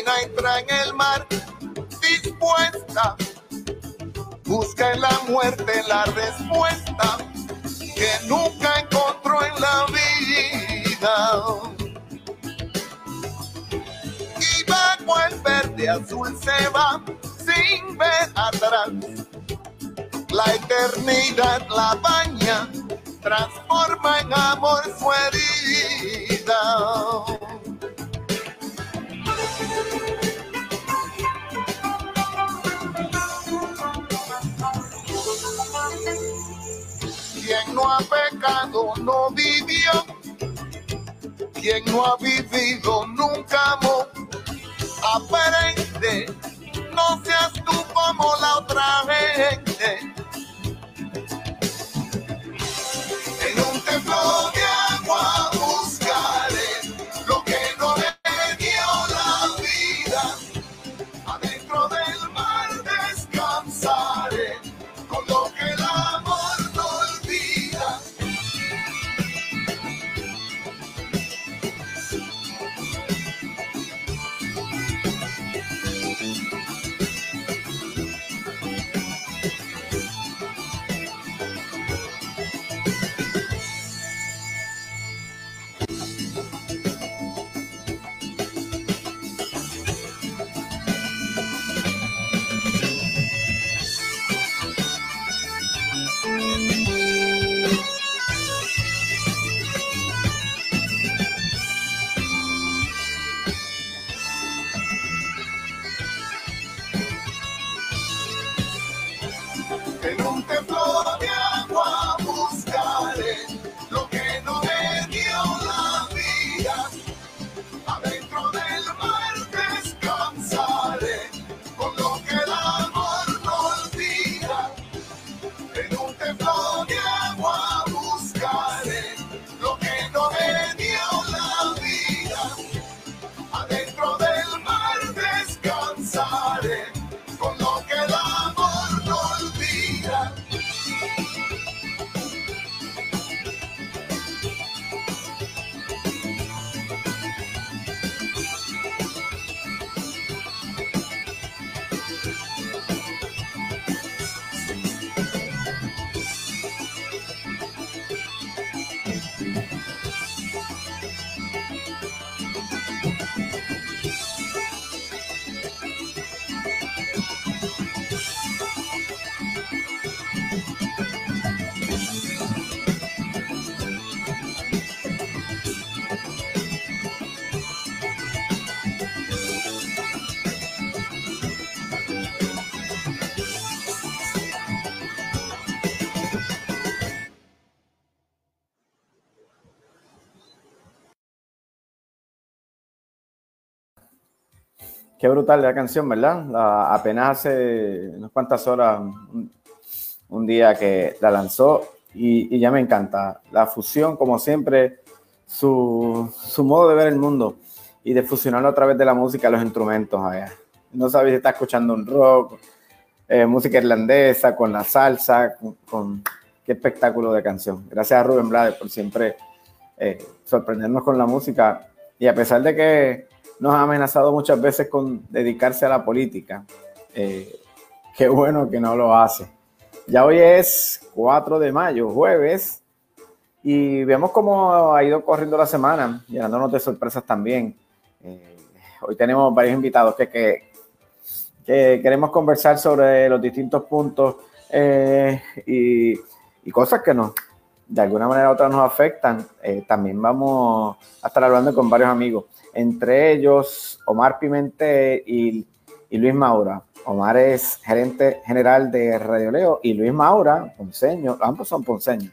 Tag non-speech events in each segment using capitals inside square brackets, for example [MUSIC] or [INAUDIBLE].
Entra en el mar dispuesta. Busca en la muerte la respuesta que nunca encontró en la vida. Y bajo el verde azul se va sin ver atrás. La eternidad la baña, transforma en amor su herida. No ha pecado no vivió. Quien no ha vivido nunca amó. Aprende, no seas tú como la otra gente. Qué brutal la canción, ¿verdad? Apenas hace unas cuantas horas, un, día que la lanzó y, ya me encanta. La fusión, como siempre, su, su modo de ver el mundo y de fusionarlo a través de la música, los instrumentos. allá. No sabes si está escuchando un rock, eh, música irlandesa, con la salsa, con, con- qué espectáculo de canción. Gracias a Rubén Blades por siempre eh, sorprendernos con la música y a pesar de que nos ha amenazado muchas veces con dedicarse a la política. Eh, qué bueno que no lo hace. Ya hoy es 4 de mayo, jueves, y vemos cómo ha ido corriendo la semana, llenándonos de sorpresas también. Eh, hoy tenemos varios invitados que, que, que queremos conversar sobre los distintos puntos eh, y, cosas que nos, de alguna manera u otra nos afectan. También vamos a estar hablando con varios amigos entre ellos Omar Pimentel y, Luis Maura. Omar es gerente general de Radio Leo y Luis Maura, ponceño, ambos son ponceños,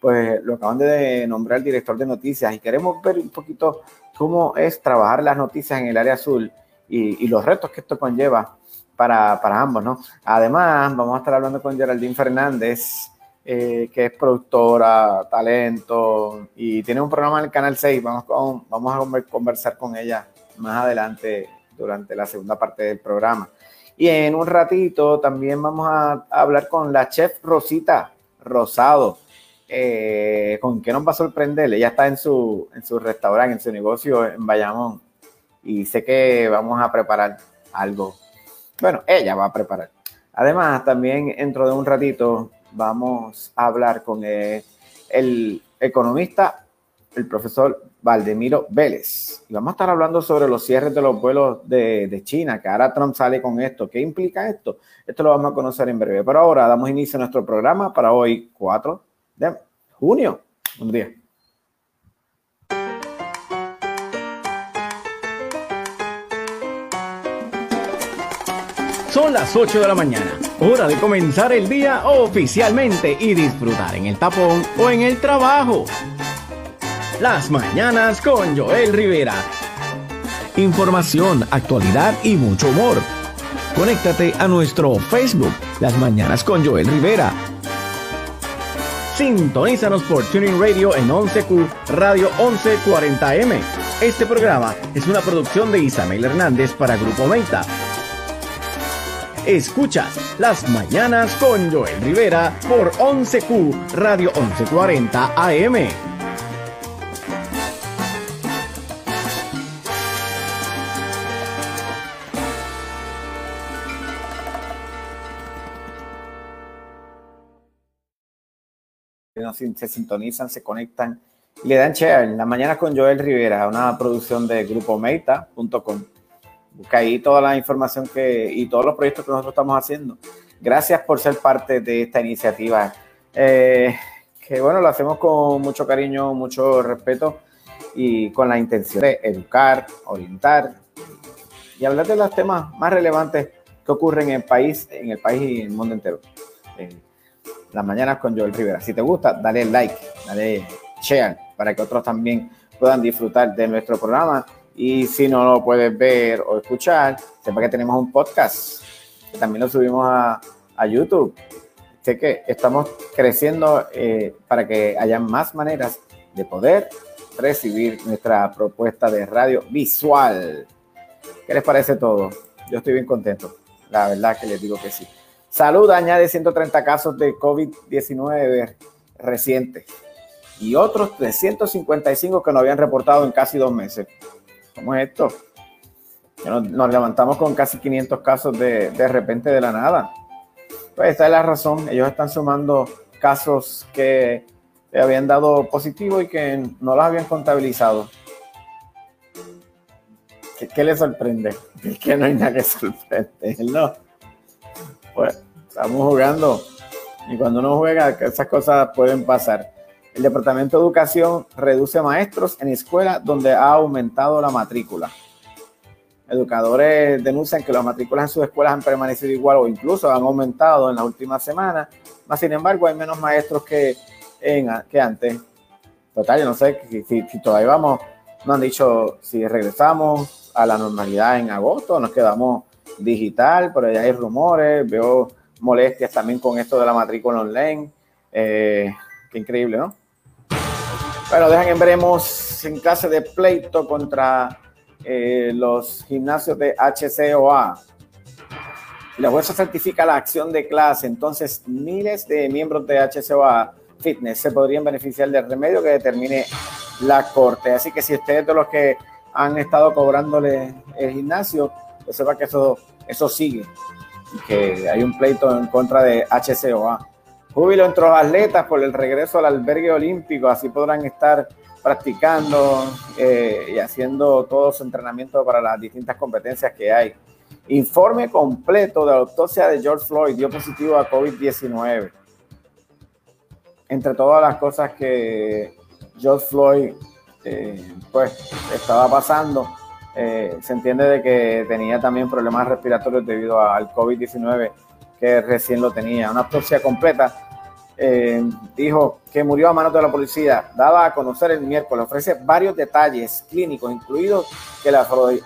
pues lo acaban de nombrar director de noticias y queremos ver un poquito cómo es trabajar las noticias en el área azul y, y los retos que esto conlleva para, para, ambos, ¿no? Además, vamos a estar hablando con Geraldine Fernández, eh, que es productora, talento, y tiene un programa en el Canal 6. Vamos, con, vamos a conversar con ella más adelante durante la segunda parte del programa. Y en un ratito también vamos a, hablar con la chef Rosita Rosado. Eh, ¿Con qué nos va a sorprender? Ella está en su, en su restaurante, en su negocio en Bayamón. y sé que vamos a preparar algo. Bueno, ella va a preparar. Además, también dentro de un ratito vamos a hablar con el economista, el profesor Valdemiro Vélez. Y vamos a estar hablando sobre los cierres de los vuelos de, China, que ahora Trump sale con esto. ¿Qué implica esto? Esto lo vamos a conocer en breve. Pero ahora damos inicio a nuestro programa para hoy, 4 de junio. Un día. Son las 8 de la mañana, hora de comenzar el día oficialmente y disfrutar en el tapón o en el trabajo. Las mañanas con Joel Rivera. Información, actualidad y mucho humor. Conéctate a nuestro Facebook, Las Mañanas con Joel Rivera. Sintonízanos por Tuning Radio en 11Q Radio 1140M. Este programa es una producción de Isabel Hernández para Grupo Meta Escuchas Las Mañanas con Joel Rivera por 11Q Radio 1140 AM. se sintonizan, se conectan y le dan share. Las mañanas con Joel Rivera, una producción de grupometa.com. Busca ahí toda la información que, y todos los proyectos que nosotros estamos haciendo. Gracias por ser parte de esta iniciativa. Eh, que bueno, lo hacemos con mucho cariño, mucho respeto y con la intención de educar, orientar y hablar de los temas más relevantes que ocurren en el país, en el país y en el mundo entero. las mañanas con Joel Rivera. Si te gusta, dale like, dale share para que otros también puedan disfrutar de nuestro programa y si no lo puedes ver o escuchar, sepa que tenemos un podcast que también lo subimos a, YouTube. Sé que estamos creciendo eh, para que haya más maneras de poder recibir nuestra propuesta de radio visual. ¿Qué les parece todo? Yo estoy bien contento. La verdad que les digo que sí. Salud añade 130 casos de COVID-19 recientes y otros 355 que no habían reportado en casi dos meses. ¿Cómo es esto? Nos, levantamos con casi 500 casos de, de repente de la nada. Pues esta es la razón. Ellos están sumando casos que habían dado positivo y que no los habían contabilizado. ¿Qué, qué les sorprende? Es [LAUGHS] que no hay nada que sorprender, ¿no? Pues estamos jugando y cuando uno juega esas cosas pueden pasar. El Departamento de Educación reduce maestros en escuelas donde ha aumentado la matrícula. Educadores denuncian que las matrículas en sus escuelas han permanecido igual o incluso han aumentado en las últimas semanas. Más sin embargo, hay menos maestros que, antes. Total, yo no sé si, si, todavía vamos, no han dicho si regresamos a la normalidad en agosto, nos quedamos digital, pero ya hay rumores, veo molestias también con esto de la matrícula online. Eh, qué increíble, ¿no? Bueno, dejan en veremos en clase de pleito contra eh, los gimnasios de HCOA. La jueza certifica la acción de clase, entonces miles de miembros de HCOA Fitness se podrían beneficiar del remedio que determine la corte. Así que si ustedes de los que han estado cobrándole el gimnasio, pues sepa que eso, eso sigue y que hay un pleito en contra de HCOA. Júbilo entre los atletas por el regreso al albergue olímpico, así podrán estar practicando eh, y haciendo todo su entrenamiento para las distintas competencias que hay. Informe completo de la autopsia de George Floyd dio positivo a COVID-19. Entre todas las cosas que George Floyd eh, pues estaba pasando, eh, se entiende de que tenía también problemas respiratorios debido al COVID-19 que recién lo tenía. Una autopsia completa eh, dijo que murió a manos de la policía, daba a conocer el miércoles, ofrece varios detalles clínicos, incluidos que el,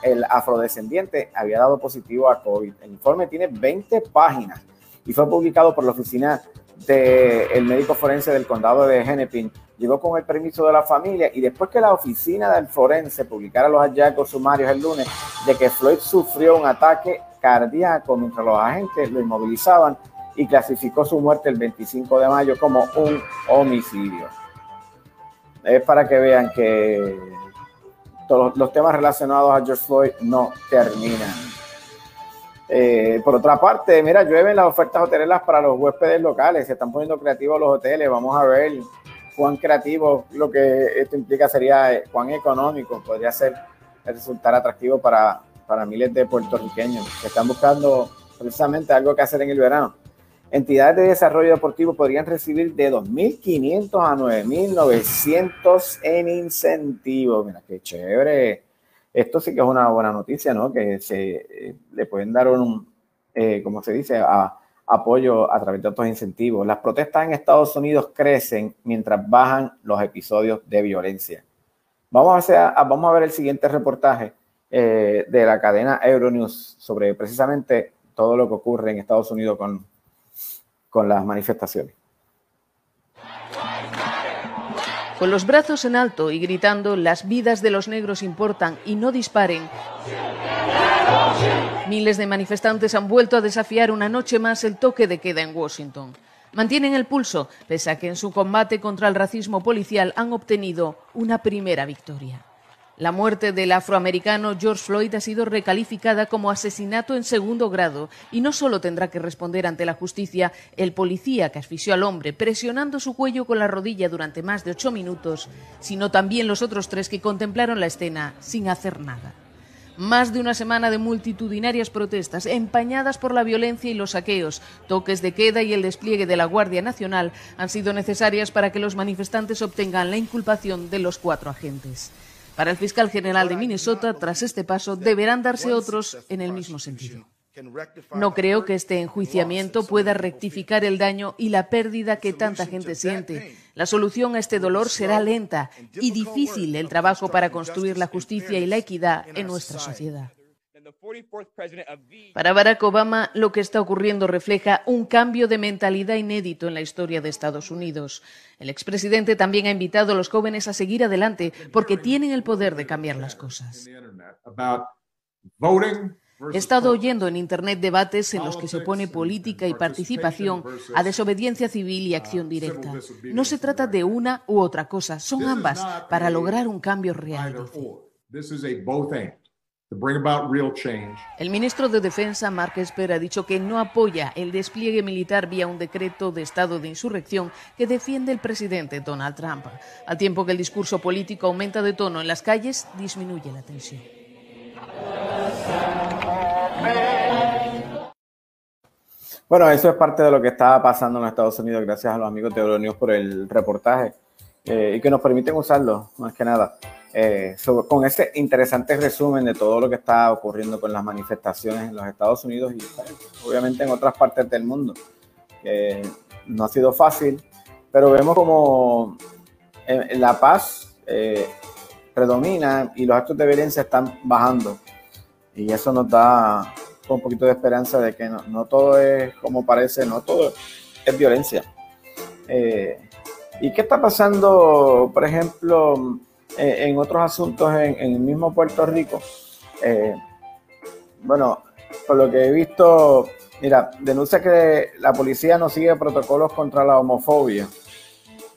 el afrodescendiente había dado positivo a COVID. El informe tiene 20 páginas y fue publicado por la oficina del médico forense del condado de Hennepin. Llegó con el permiso de la familia y después que la oficina del forense publicara los hallazgos sumarios el lunes de que Floyd sufrió un ataque cardíaco mientras los agentes lo inmovilizaban y clasificó su muerte el 25 de mayo como un homicidio. Es para que vean que todos los temas relacionados a George Floyd no terminan. Eh, por otra parte, mira, llueven las ofertas hoteleras para los huéspedes locales, se están poniendo creativos los hoteles, vamos a ver cuán creativo lo que esto implica sería, eh, cuán económico podría ser resultar atractivo para, para miles de puertorriqueños que están buscando precisamente algo que hacer en el verano. Entidades de desarrollo deportivo podrían recibir de 2.500 a 9.900 en incentivos. Mira, qué chévere. Esto sí que es una buena noticia, ¿no? Que se eh, le pueden dar un, eh, como se dice, apoyo a través de otros incentivos. Las protestas en Estados Unidos crecen mientras bajan los episodios de violencia. Vamos a, hacer, vamos a ver el siguiente reportaje eh, de la cadena Euronews sobre precisamente todo lo que ocurre en Estados Unidos con, con las manifestaciones. Con los brazos en alto y gritando las vidas de los negros importan y no disparen, miles de manifestantes han vuelto a desafiar una noche más el toque de queda en Washington. Mantienen el pulso, pese a que en su combate contra el racismo policial han obtenido una primera victoria. La muerte del afroamericano George Floyd ha sido recalificada como asesinato en segundo grado y no solo tendrá que responder ante la justicia el policía que asfixió al hombre presionando su cuello con la rodilla durante más de ocho minutos, sino también los otros tres que contemplaron la escena sin hacer nada. Más de una semana de multitudinarias protestas, empañadas por la violencia y los saqueos, toques de queda y el despliegue de la Guardia Nacional, han sido necesarias para que los manifestantes obtengan la inculpación de los cuatro agentes. Para el fiscal general de Minnesota, tras este paso, deberán darse otros en el mismo sentido. No creo que este enjuiciamiento pueda rectificar el daño y la pérdida que tanta gente siente. La solución a este dolor será lenta y difícil el trabajo para construir la justicia y la equidad en nuestra sociedad. Para Barack Obama, lo que está ocurriendo refleja un cambio de mentalidad inédito en la historia de Estados Unidos. El expresidente también ha invitado a los jóvenes a seguir adelante porque tienen el poder de cambiar las cosas. He estado oyendo en Internet debates en los que se opone política y participación a desobediencia civil y acción directa. No se trata de una u otra cosa, son ambas para lograr un cambio real. El ministro de Defensa, Mark Esper, ha dicho que no apoya el despliegue militar vía un decreto de estado de insurrección que defiende el presidente Donald Trump. Al tiempo que el discurso político aumenta de tono en las calles, disminuye la tensión. Bueno, eso es parte de lo que está pasando en Estados Unidos, gracias a los amigos de Euronews por el reportaje eh, y que nos permiten usarlo, más que nada. Eh, con ese interesante resumen de todo lo que está ocurriendo con las manifestaciones en los Estados Unidos y obviamente en otras partes del mundo. no ha sido fácil, pero vemos como eh, la paz eh, predomina y los actos de violencia están bajando. Y eso nos da un poquito de esperanza de que no, no todo es como parece, no todo es violencia. ¿Y qué está pasando, por ejemplo, eh, en otros asuntos en, el mismo Puerto Rico, eh, bueno, por lo que he visto, mira, denuncia que la policía no sigue protocolos contra la homofobia.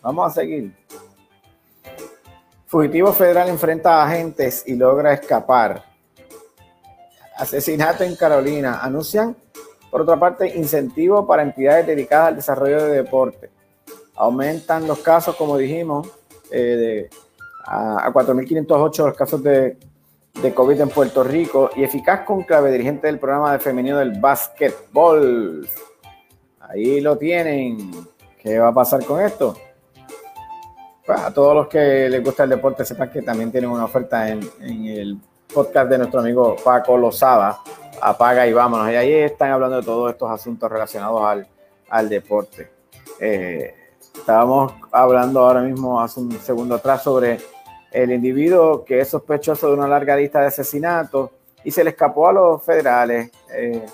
Vamos a seguir. Fugitivo federal enfrenta a agentes y logra escapar. Asesinato en Carolina. Anuncian, por otra parte, incentivo para entidades dedicadas al desarrollo de deporte. Aumentan los casos, como dijimos, eh, de a, 4.508 los casos de, de, COVID en Puerto Rico y eficaz con clave dirigente del programa de femenino del básquetbol. Ahí lo tienen. ¿Qué va a pasar con esto? Pues a todos los que les gusta el deporte, sepan que también tienen una oferta en, en el podcast de nuestro amigo Paco Lozada. Apaga y vámonos. Y ahí están hablando de todos estos asuntos relacionados al, al deporte. Eh, estábamos hablando ahora mismo, hace un segundo atrás, sobre el individuo que es sospechoso de una larga lista de asesinatos y se le escapó a los federales. Eh,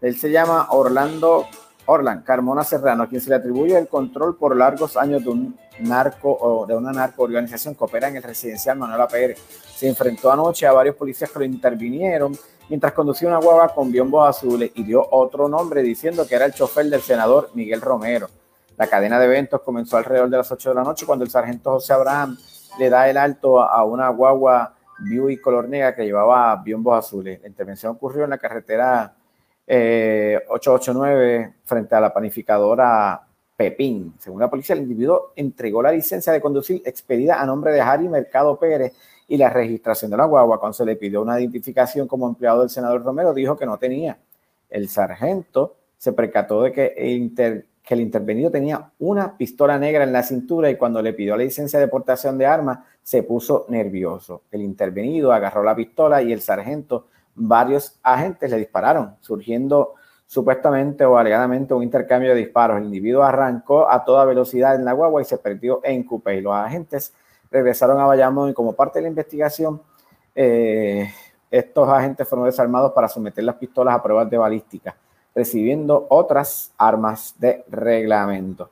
él se llama Orlando Orlan Carmona Serrano, a quien se le atribuye el control por largos años de un narco o de una narco organización que opera en el residencial Manuela Pérez. Se enfrentó anoche a varios policías que lo intervinieron mientras conducía una guagua con biombos azules y dio otro nombre diciendo que era el chofer del senador Miguel Romero. La cadena de eventos comenzó alrededor de las 8 de la noche cuando el sargento José Abraham le da el alto a una guagua Buick color negra que llevaba biombos azules. La intervención ocurrió en la carretera 889 eh, frente a la panificadora Pepín. Según la policía, el individuo entregó la licencia de conducir expedida a nombre de Harry Mercado Pérez y la registración de la guagua. Cuando se le pidió una identificación como empleado del senador Romero, dijo que no tenía. El sargento se percató de que el, que el intervenido tenía una pistola negra en la cintura y cuando le pidió la licencia de portación de armas se puso nervioso. El intervenido agarró la pistola y el sargento, varios agentes le dispararon, surgiendo supuestamente o alegadamente un intercambio de disparos. El individuo arrancó a toda velocidad en la guagua y se perdió en Coupé. Los agentes regresaron a Bayamón y como parte de la investigación, eh, estos agentes fueron desarmados para someter las pistolas a pruebas de balística, recibiendo otras armas de reglamento.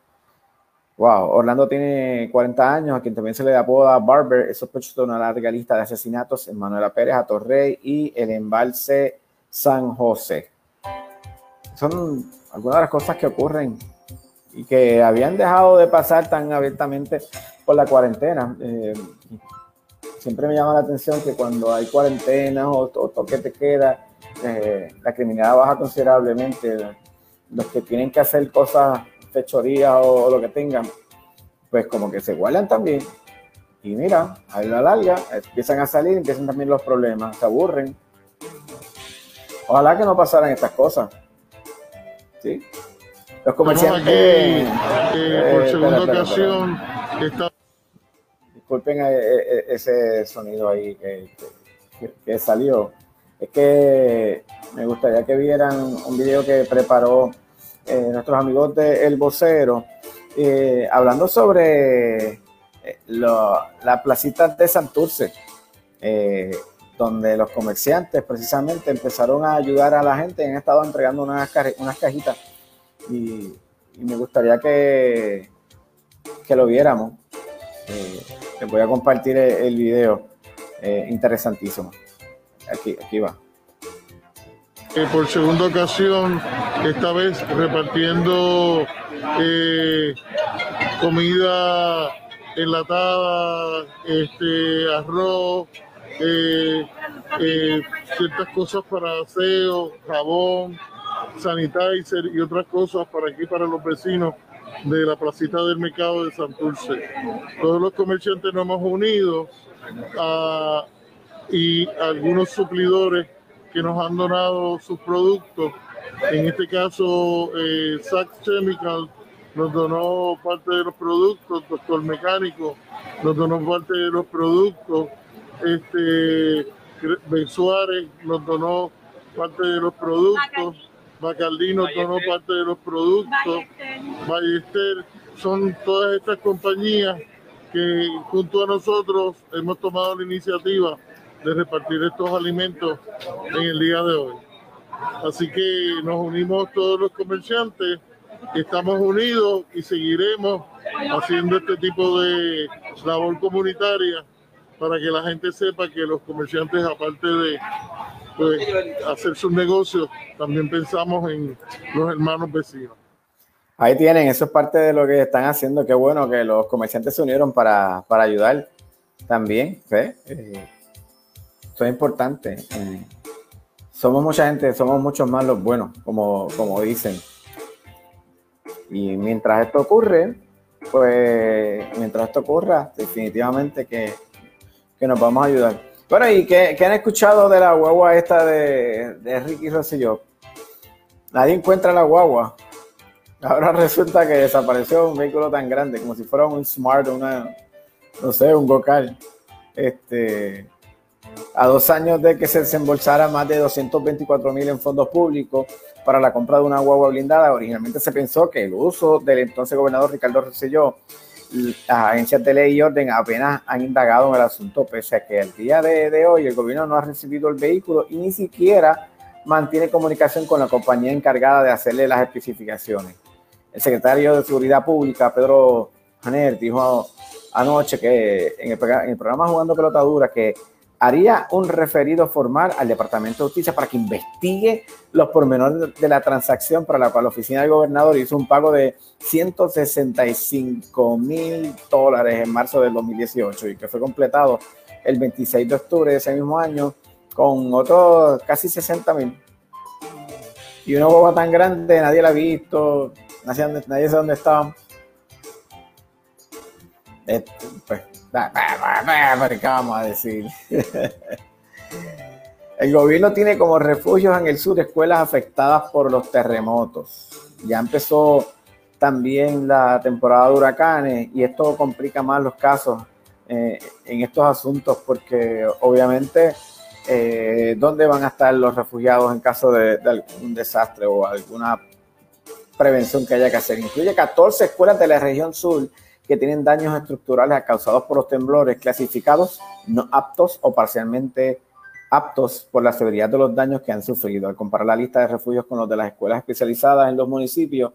Wow, Orlando tiene 40 años, a quien también se le apoda Barber, es sospechoso de una larga lista de asesinatos en Manuela Pérez, a Torrey y el embalse San José. Son algunas de las cosas que ocurren y que habían dejado de pasar tan abiertamente por la cuarentena. Eh, siempre me llama la atención que cuando hay cuarentena o, toque te queda, eh, la criminalidad baja considerablemente. Los que tienen que hacer cosas, fechorías o, lo que tengan, pues como que se guardan también. Y mira, a la larga empiezan a salir, empiezan también los problemas, se aburren. Ojalá que no pasaran estas cosas. ¿Sí? Los comerciantes. Eh, por segunda ocasión, Disculpen eh, ese sonido ahí que, salió. Es que me gustaría que vieran un video que preparó nuestros amigos de El Vocero, hablando sobre la placita de Santurce, donde los comerciantes precisamente empezaron a ayudar a la gente han estado entregando unas, cajitas y, me gustaría que, lo viéramos. Eh, les voy a compartir el, video, eh, interesantísimo. Aquí, aquí va. Eh, por segunda ocasión, esta vez repartiendo comida enlatada, este, arroz, ciertas cosas para aseo, jabón, sanitizer y otras cosas para aquí, para los vecinos de la placita del mercado de Santurce. Todos los comerciantes nos hemos unido y algunos suplidores que nos han donado sus productos. En este caso, eh, Chemical nos donó parte de los productos, Doctor Mecánico nos donó parte de los productos, este, Ben Suárez nos donó parte de los productos. Bacardino donó parte de los productos, Ballester, son todas estas compañías que junto a nosotros hemos tomado la iniciativa de repartir estos alimentos en el día de hoy. Así que nos unimos todos los comerciantes, estamos unidos y seguiremos haciendo este tipo de labor comunitaria para que la gente sepa que los comerciantes, aparte de pues, hacer sus negocios, también pensamos en los hermanos vecinos. Ahí tienen, eso es parte de lo que están haciendo. Qué bueno que los comerciantes se unieron para, ayudar también. ¿sí? Es importante. Eh, somos mucha gente, somos muchos más los buenos, como, como dicen. Y mientras esto ocurre, pues mientras esto ocurra, definitivamente que, que nos vamos a ayudar. Bueno, ¿y qué, han escuchado de la guagua esta de, de Ricky Rosselló? Nadie encuentra la guagua. Ahora [LAUGHS] resulta que desapareció un vehículo tan grande, como si fuera un Smart, una, no sé, un Gocal. Este, a dos años de que se desembolsara más de 224 mil en fondos públicos para la compra de una guagua blindada, originalmente se pensó que el uso del entonces gobernador Ricardo Rosselló las agencias de ley y orden apenas han indagado en el asunto, pese a que el día de, hoy el gobierno no ha recibido el vehículo y ni siquiera mantiene comunicación con la compañía encargada de hacerle las especificaciones. El secretario de Seguridad Pública, Pedro Janer, dijo anoche que en el, en el programa Jugando Pelotadura que haría un referido formal al Departamento de Justicia para que investigue los pormenores de la transacción para la cual la oficina del gobernador hizo un pago de 165 mil dólares en marzo del 2018 y que fue completado el 26 de octubre de ese mismo año con otros casi 60 mil. Y una boba tan grande, nadie la ha visto, nadie, sabe dónde estaba. Este, pues, ¿qué a decir? El gobierno tiene como refugios en el sur escuelas afectadas por los terremotos. Ya empezó también la temporada de huracanes y esto complica más los casos eh, en estos asuntos porque obviamente eh, dónde van a estar los refugiados en caso de, de, algún desastre o alguna prevención que haya que hacer. Incluye 14 escuelas de la región sur que tienen daños estructurales causados por los temblores clasificados no aptos o parcialmente aptos por la severidad de los daños que han sufrido. Al comparar la lista de refugios con los de las escuelas especializadas en los municipios,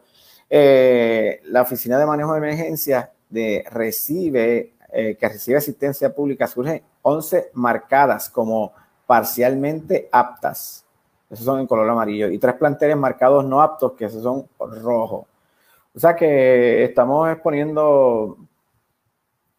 eh, la Oficina de Manejo de Emergencias de recibe, eh, que recibe asistencia pública surge 11 marcadas como parcialmente aptas. Esos son en color amarillo. Y tres planteles marcados no aptos, que esos son rojos. O sea que estamos exponiendo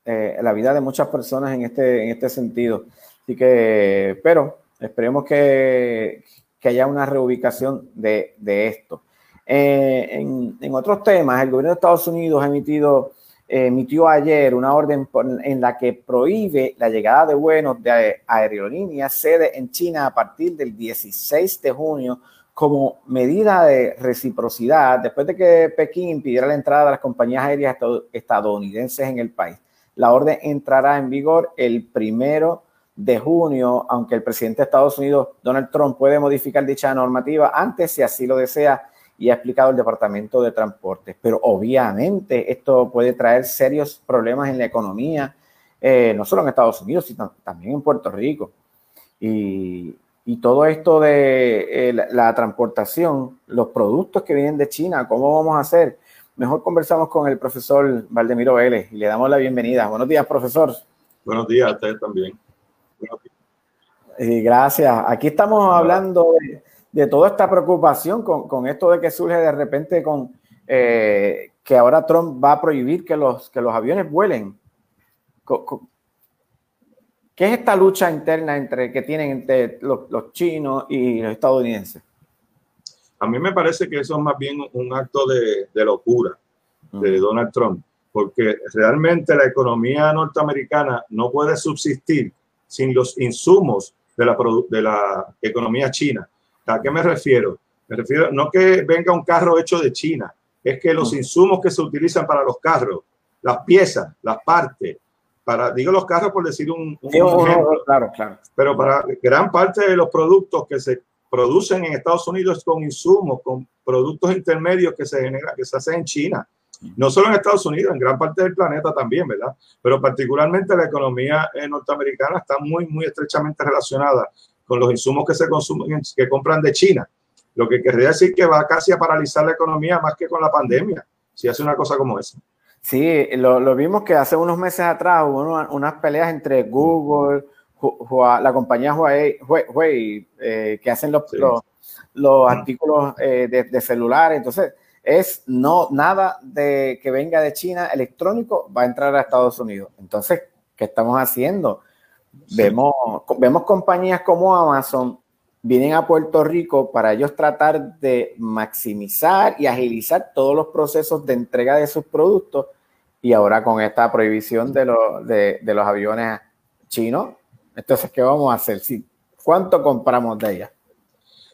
eh, la vida de muchas personas en este, en este sentido. Así que, pero esperemos que, que haya una reubicación de, de esto. Eh, en, en, otros temas, el gobierno de Estados Unidos ha emitido, eh, emitió ayer una orden en la que prohíbe la llegada de vuelos de aerolíneas sede en China a partir del 16 de junio como medida de reciprocidad después de que Pekín impidiera la entrada de las compañías aéreas estadounidenses en el país. La orden entrará en vigor el primero de junio, aunque el presidente de Estados Unidos, Donald Trump, puede modificar dicha normativa antes si así lo desea y ha explicado el Departamento de Transporte. Pero obviamente esto puede traer serios problemas en la economía, eh, no solo en Estados Unidos, sino también en Puerto Rico. Y, y todo esto de eh, la, la, transportación, los productos que vienen de China, ¿cómo vamos a hacer? Mejor conversamos con el profesor Valdemiro Vélez y le damos la bienvenida. Buenos días, profesor. Buenos días a ustedes también. Gracias. Aquí estamos hablando de, de toda esta preocupación con, con, esto de que surge de repente con eh, que ahora Trump va a prohibir que los, que los aviones vuelen. ¿Qué es esta lucha interna entre que tienen entre los, los, chinos y los estadounidenses? A mí me parece que eso es más bien un acto de, de locura de uh -huh. Donald Trump, porque realmente la economía norteamericana no puede subsistir sin los insumos de la, de la economía china. ¿A qué me refiero? Me refiero no que venga un carro hecho de China, es que los -huh. insumos que se utilizan para los carros, las piezas, las partes, para, digo los carros por decir un, un sí, ejemplo, claro, claro. pero para gran parte de los productos que se producen en Estados Unidos con insumos, con productos intermedios que se generan, que se hacen en China. No solo en Estados Unidos, en gran parte del planeta también, ¿verdad? Pero particularmente la economía eh, norteamericana está muy, muy estrechamente relacionada con los insumos que se consumen, que compran de China. Lo que querría decir que va casi a paralizar la economía más que con la pandemia, si hace una cosa como esa. Sí, lo, lo, vimos que hace unos meses atrás hubo una, unas peleas entre Google, Hua, la compañía Huawei, Huawei eh, que hacen los, sí. los, los artículos eh, de, de, celulares. Entonces, es no nada de que venga de China electrónico va a entrar a Estados Unidos. Entonces, ¿qué estamos haciendo? Sí. Vemos, vemos compañías como Amazon vienen a Puerto Rico para ellos tratar de maximizar y agilizar todos los procesos de entrega de sus productos y ahora con esta prohibición de, lo, de, de los aviones chinos, entonces, ¿qué vamos a hacer? ¿Cuánto compramos de ella?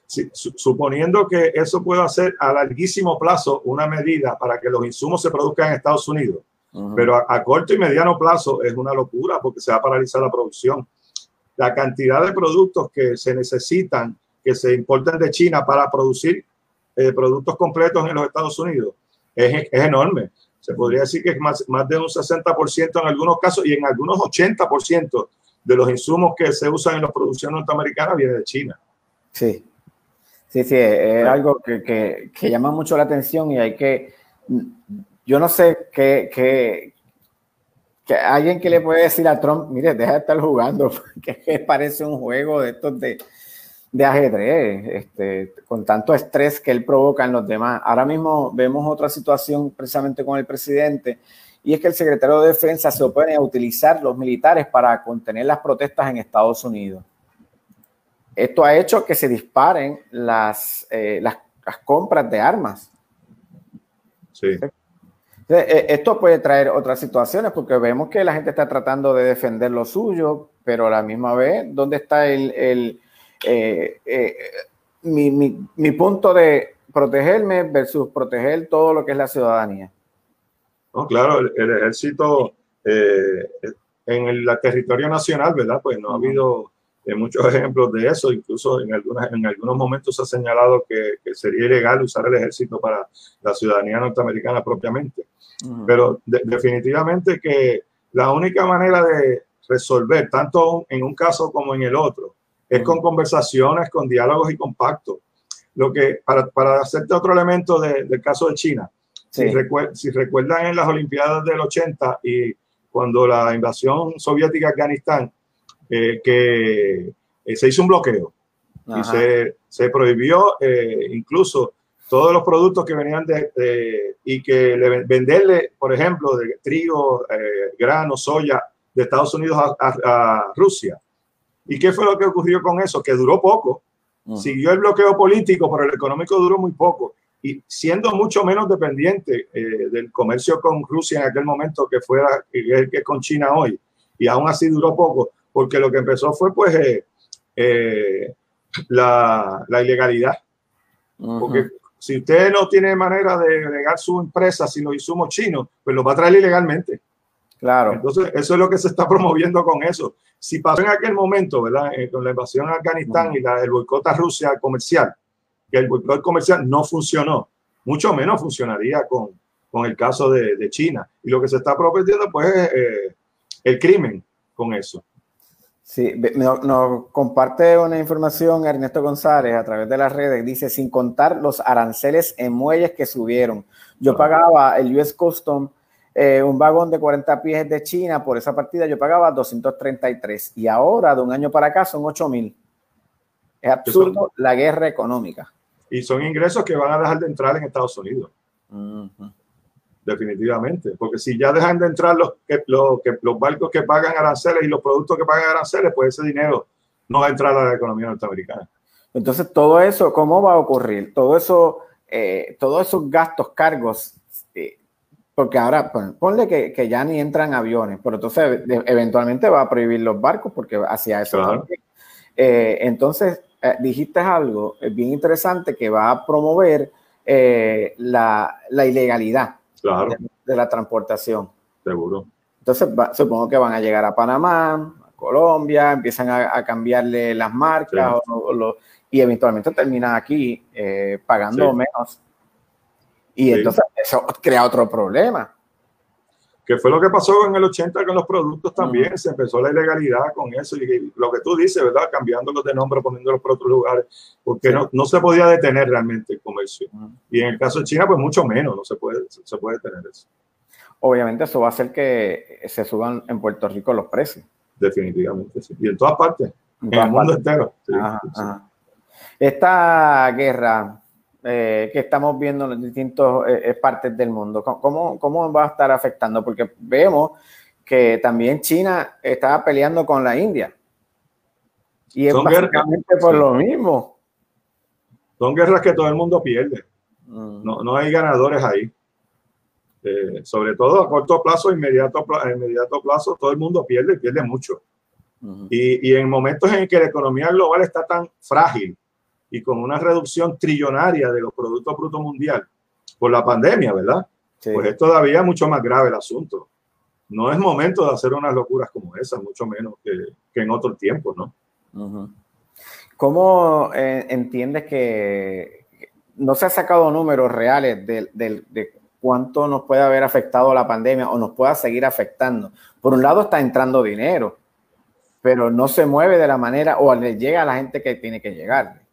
Sí, suponiendo que eso pueda ser a larguísimo plazo una medida para que los insumos se produzcan en Estados Unidos, uh -huh. pero a, a, corto y mediano plazo es una locura porque se va a paralizar la producción. La cantidad de productos que se necesitan, que se importan de China para producir eh, productos completos en los Estados Unidos, es, es enorme. Se podría decir que es más, más de un 60% en algunos casos y en algunos 80% de los insumos que se usan en la producción norteamericana viene de China. Sí, sí, sí, es algo que, que, que, llama mucho la atención y hay que, yo no sé qué, qué, que alguien que le puede decir a Trump, mire, deja de estar jugando, [LAUGHS] que parece un juego de estos de, de ajedrez, este, con tanto estrés que él provoca en los demás. Ahora mismo vemos otra situación precisamente con el presidente y es que el secretario de Defensa se opone a utilizar los militares para contener las protestas en Estados Unidos. Esto ha hecho que se disparen las, eh, las, compras de armas. Sí. Eh, esto puede traer otras situaciones porque vemos que la gente está tratando de defender lo suyo, pero a la misma vez, ¿dónde está el, eh, mi, mi, mi punto de protegerme versus proteger todo lo que es la ciudadanía? No, claro, el, ejército eh, en el territorio nacional, ¿verdad? Pues no ha habido eh, muchos ejemplos de eso, incluso en, algunas, en algunos momentos se ha señalado que, sería ilegal usar el ejército para la ciudadanía norteamericana propiamente. Pero definitivamente que la única manera de resolver, tanto en un caso como en el otro, es con conversaciones, con diálogos y con pactos. Lo que, para, para hacerte otro elemento del caso de China, si, recuerdan en las Olimpiadas del 80 y cuando la invasión soviética a Afganistán, eh, que eh, se hizo un bloqueo y se, se prohibió eh, incluso todos los productos que venían de, y que le, venderle, por ejemplo, de trigo, grano, soya de Estados Unidos a, Rusia. ¿Y qué fue lo que ocurrió con eso? Que duró poco. Siguió el bloqueo político, pero el económico duró muy poco y siendo mucho menos dependiente eh, del comercio con Rusia en aquel momento que fuera el que con China hoy. Y aún así duró poco, porque lo que empezó fue pues eh, eh, la, la, ilegalidad. Porque si usted no tiene manera de agregar su empresa sin los insumos chinos, pues lo va a traer ilegalmente. Claro. Entonces, eso es lo que se está [LAUGHS] promoviendo con eso. Si pasó en aquel momento, ¿verdad? con la invasión a Afganistán y la, el boicot a Rusia comercial, que el boicot comercial no funcionó, mucho menos funcionaría con, con el caso de, de, China. Y lo que se está prometiendo, pues, es eh, el crimen con eso. Sí, nos, comparte una información Ernesto González a través de las redes. Dice, sin contar los aranceles en muelles que subieron. Yo pagaba el US Custom, eh, un vagón de 40 pies de China, por esa partida yo pagaba 233 y ahora de un año para acá son 8 mil. Es absurdo la guerra económica y son ingresos que van a dejar de entrar en Estados Unidos. Definitivamente, porque si ya dejan de entrar los, que, los, que, los barcos que pagan aranceles y los productos que pagan aranceles, pues ese dinero no va a entrar a la economía norteamericana. Entonces, todo eso, ¿cómo va a ocurrir? Todo eso, eh, todos esos gastos, cargos, eh, porque ahora, ponle que, que, ya ni entran aviones, pero entonces eventualmente va a prohibir los barcos porque hacia eso. Eh, entonces, dijiste algo bien interesante que va a promover la, la, ilegalidad de, la transportación. Seguro. Entonces, supongo que van a llegar a Panamá, a Colombia, empiezan a, cambiarle las marcas y eventualmente terminan aquí pagando menos. Y entonces eso crea otro problema que fue lo que pasó en el 80 con los productos también, se empezó la ilegalidad con eso y lo que tú dices, ¿verdad? Cambiándolos de nombre, poniéndolos por otros lugares, porque no, no, se podía detener realmente el comercio. Y en el caso de China, pues mucho menos, no se puede, se puede detener eso. Obviamente eso va a hacer que se suban en Puerto Rico los precios. Definitivamente, sí. Y en todas partes, en, el mundo entero. Esta guerra eh, que estamos viendo en las distintas eh, eh, partes del mundo? ¿Cómo, ¿Cómo va a estar afectando? Porque vemos que también China estaba peleando con la India. Y es básicamente por lo mismo. Son guerras que todo el mundo pierde. Mm. No, no, hay ganadores ahí. sobre todo a corto plazo, inmediato, inmediato plazo, todo el mundo pierde y pierde mucho. y, y en momentos en que la economía global está tan frágil, y con una reducción trillonaria de los productos brutos mundial por la pandemia, ¿verdad? Pues es todavía mucho más grave el asunto. No es momento de hacer unas locuras como esas, mucho menos que, que en otros tiempos, ¿no? ¿Cómo eh, entiendes que no se ha sacado números reales de, de, de, cuánto nos puede haber afectado la pandemia o nos pueda seguir afectando? Por un lado está entrando dinero, pero no se mueve de la manera o le llega a la gente que tiene que llegar.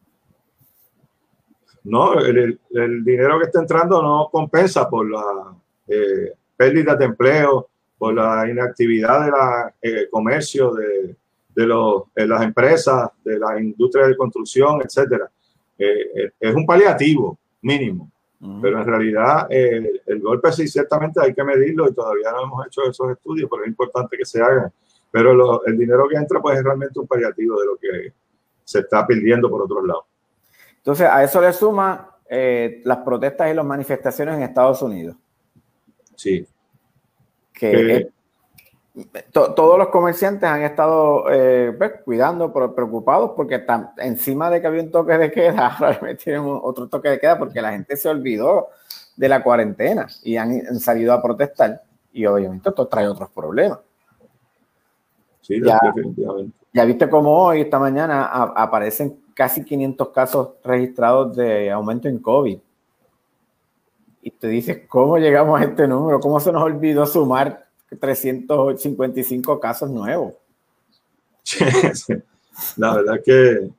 No, el, dinero que está entrando no compensa por la eh, pérdida de empleo, por la inactividad de la eh, comercio, de, de, las empresas, de la industria de construcción, etcétera. Eh, es un paliativo mínimo. Pero en realidad el golpe sí, ciertamente hay que medirlo y todavía no hemos hecho esos estudios, pero es importante que se hagan. Pero el dinero que entra pues es realmente un paliativo de lo que se está perdiendo por otro lado. Entonces, a eso le suma eh, las protestas y las manifestaciones en Estados Unidos. Sí. Que todos los comerciantes han estado eh, pues, cuidando, preocupados, porque están, encima de que había un toque de queda, [LAUGHS] ahora tienen otro toque de queda porque la gente se olvidó de la cuarentena y han, salido a protestar. Y obviamente esto trae otros problemas. Sí, ya, definitivamente. Ya viste cómo hoy, esta mañana, aparecen casi 500 casos registrados de aumento en COVID. Y te dices, ¿cómo llegamos a este número? ¿Cómo se nos olvidó sumar 355 casos nuevos? La verdad que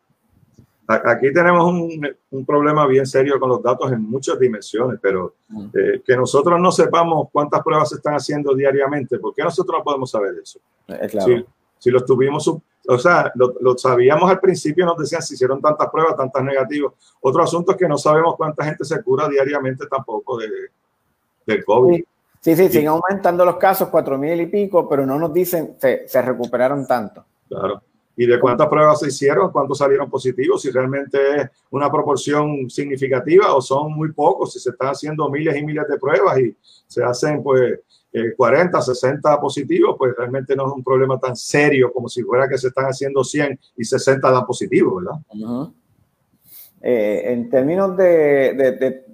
aquí tenemos un, un, problema bien serio con los datos en muchas dimensiones, pero eh, que nosotros no sepamos cuántas pruebas se están haciendo diariamente, ¿por qué nosotros no podemos saber eso? Eh, claro. Si, si lo estuvimos o sea, lo, sabíamos al principio, nos decían si hicieron tantas pruebas, tantas negativas. Otro asunto es que no sabemos cuánta gente se cura diariamente tampoco de, del COVID. Sí, sí, siguen aumentando los casos, cuatro mil y pico, pero no nos dicen se, se recuperaron tanto. Claro. ¿Y de cuántas pruebas se hicieron? ¿Cuántos salieron positivos? Si realmente es una proporción significativa o son muy pocos, si se están haciendo miles y miles de pruebas y se hacen pues 40, eh, 60 positivos, pues realmente no es un problema tan serio como si fuera que se están haciendo 100 y 60 dan positivos, ¿verdad? Eh, en términos de,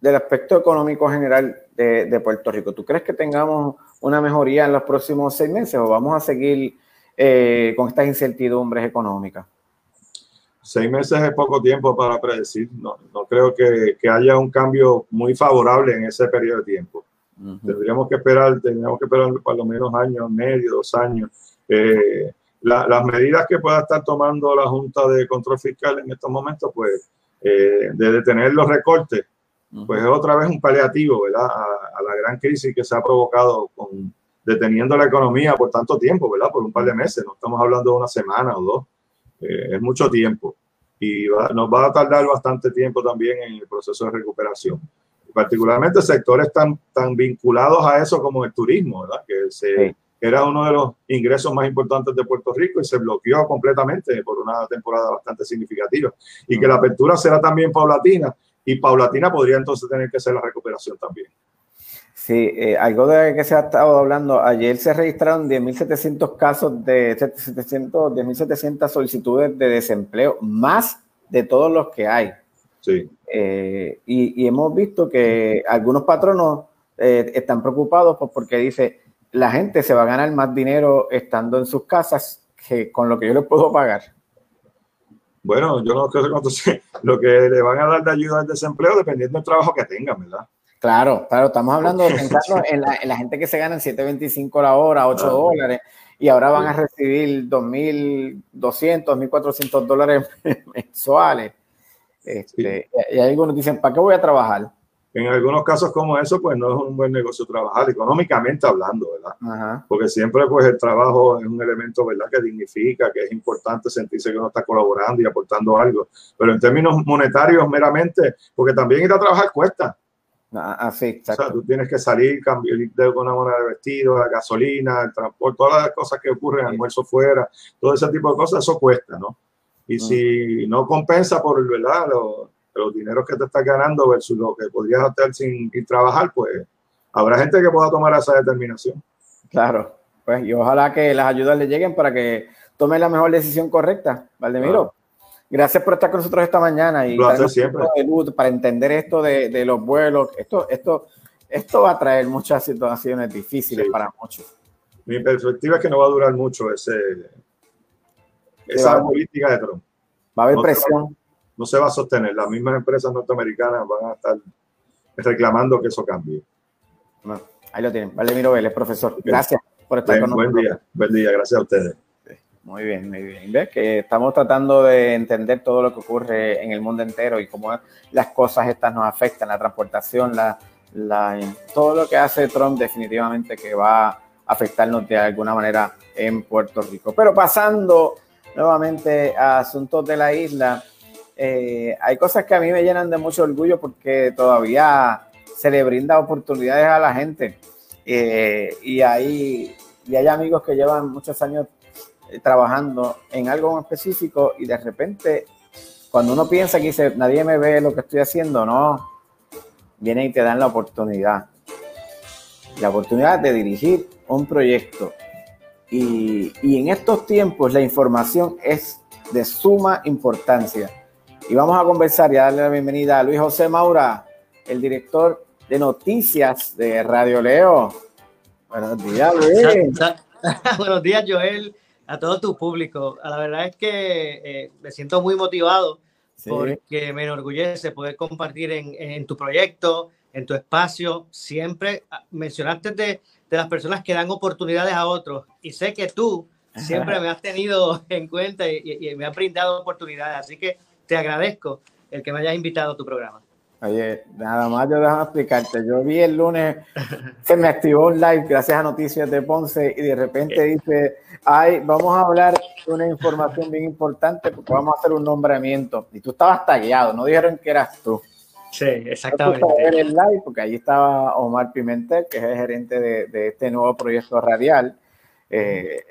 del aspecto económico general de, Puerto Rico, ¿tú crees que tengamos una mejoría en los próximos seis meses o vamos a seguir eh, con estas incertidumbres económicas? Seis meses es poco tiempo para predecir. No, no creo que, que haya un cambio muy favorable en ese periodo de tiempo. Tendríamos que esperar, tendríamos que esperar por lo menos años, medio, dos años. Eh, las medidas que pueda estar tomando la Junta de Control Fiscal en estos momentos, pues, eh, de detener los recortes, pues es otra vez un paliativo, ¿verdad? A, la gran crisis que se ha provocado con deteniendo la economía por tanto tiempo, ¿verdad? Por un par de meses, no estamos hablando de una semana o dos, eh, es mucho tiempo y nos va a tardar bastante tiempo también en el proceso de recuperación particularmente sectores tan, tan vinculados a eso como el turismo, ¿verdad? Que se, era uno de los ingresos más importantes de Puerto Rico y se bloqueó completamente por una temporada bastante significativa. Y que la apertura será también paulatina y paulatina podría entonces tener que ser la recuperación también. Sí, eh, algo de que se ha estado hablando, ayer se registraron 10.700 casos de 700, 10.700 solicitudes de desempleo, más de todos los que hay. Sí. Eh, y, hemos visto que algunos patronos eh, están preocupados pues, porque dice, la gente se va a ganar más dinero estando en sus casas que con lo que yo les puedo pagar. Bueno, yo no sé cuánto sé. Lo que le van a dar de ayuda al desempleo dependiendo del trabajo que tengan, ¿verdad? Claro, claro, estamos hablando de en la, gente que se gana 7.25 la hora, 8 dólares, y ahora van a recibir 2.200, 1.400 dólares [LAUGHS] mensuales. Este, y algunos dicen, ¿para qué voy a trabajar? En algunos casos como eso, pues no es un buen negocio trabajar, económicamente hablando, ¿verdad? Porque siempre pues el trabajo es un elemento, ¿verdad? Que dignifica, que es importante sentirse que uno está colaborando y aportando algo. Pero en términos monetarios meramente, porque también ir a trabajar cuesta. Ah, sí, o sea, tú tienes que salir, cambiar de una moneda de vestido, la gasolina, el transporte, todas las cosas que ocurren, almuerzo fuera, todo ese tipo de cosas, eso cuesta, ¿no? Y si no compensa por ¿verdad? Los, los dineros que te estás ganando versus lo que podrías hacer sin ir trabajar, pues habrá gente que pueda tomar esa determinación. Claro, pues y ojalá que las ayudas le lleguen para que tome la mejor decisión correcta. Valdemiro, gracias por estar con nosotros esta mañana y siempre. para entender esto de, de, los vuelos. Esto, esto, esto va a traer muchas situaciones difíciles para muchos. Mi perspectiva es que no va a durar mucho ese, esa política de Trump. Va a haber presión. no se va a sostener. Las mismas empresas norteamericanas van a estar reclamando que eso cambie. ahí lo tienen. Vale, Miro Vélez, profesor. Gracias por estar con nosotros. Buen día, buen día. Gracias a ustedes. Muy bien, muy bien. Ves que estamos tratando de entender todo lo que ocurre en el mundo entero y cómo las cosas estas nos afectan, la transportación, la, la, todo lo que hace Trump definitivamente que va a afectarnos de alguna manera en Puerto Rico. Pero pasando nuevamente a asuntos de la isla. eh, hay cosas que a mí me llenan de mucho orgullo porque todavía se le brinda oportunidades a la gente. Eh, y, hay, y hay amigos que llevan muchos años eh, trabajando en algo específico y de repente, cuando uno piensa que dice, nadie me ve lo que estoy haciendo, no, vienen y te dan la oportunidad. La oportunidad de dirigir un proyecto. Y, y en estos tiempos la información es de suma importancia. Y vamos a conversar y a darle la bienvenida a Luis José Maura, el director de noticias de Radio Leo. Buenos días, Luis. [LAUGHS] Buenos días, Joel, a todo tu público. La verdad es que eh, me siento muy motivado porque me enorgullece poder compartir en, en, tu proyecto, en tu espacio. Siempre ah, mencionaste de, de las personas que dan oportunidades a otros y sé que tú siempre me has tenido [LAUGHS] en cuenta y, y, me has brindado oportunidades. Así que te agradezco el que me hayas invitado a tu programa. Oye, nada más yo déjame explicarte. Yo vi el lunes, se me activó un live gracias a Noticias de Ponce y de repente dice, ay, vamos a hablar de una información bien importante porque vamos a hacer un nombramiento. Y tú estabas tagueado, no dijeron que eras tú. Sí, exactamente. Ver el live porque ahí estaba Omar Pimentel, que es el gerente de, de este nuevo proyecto radial. Eh,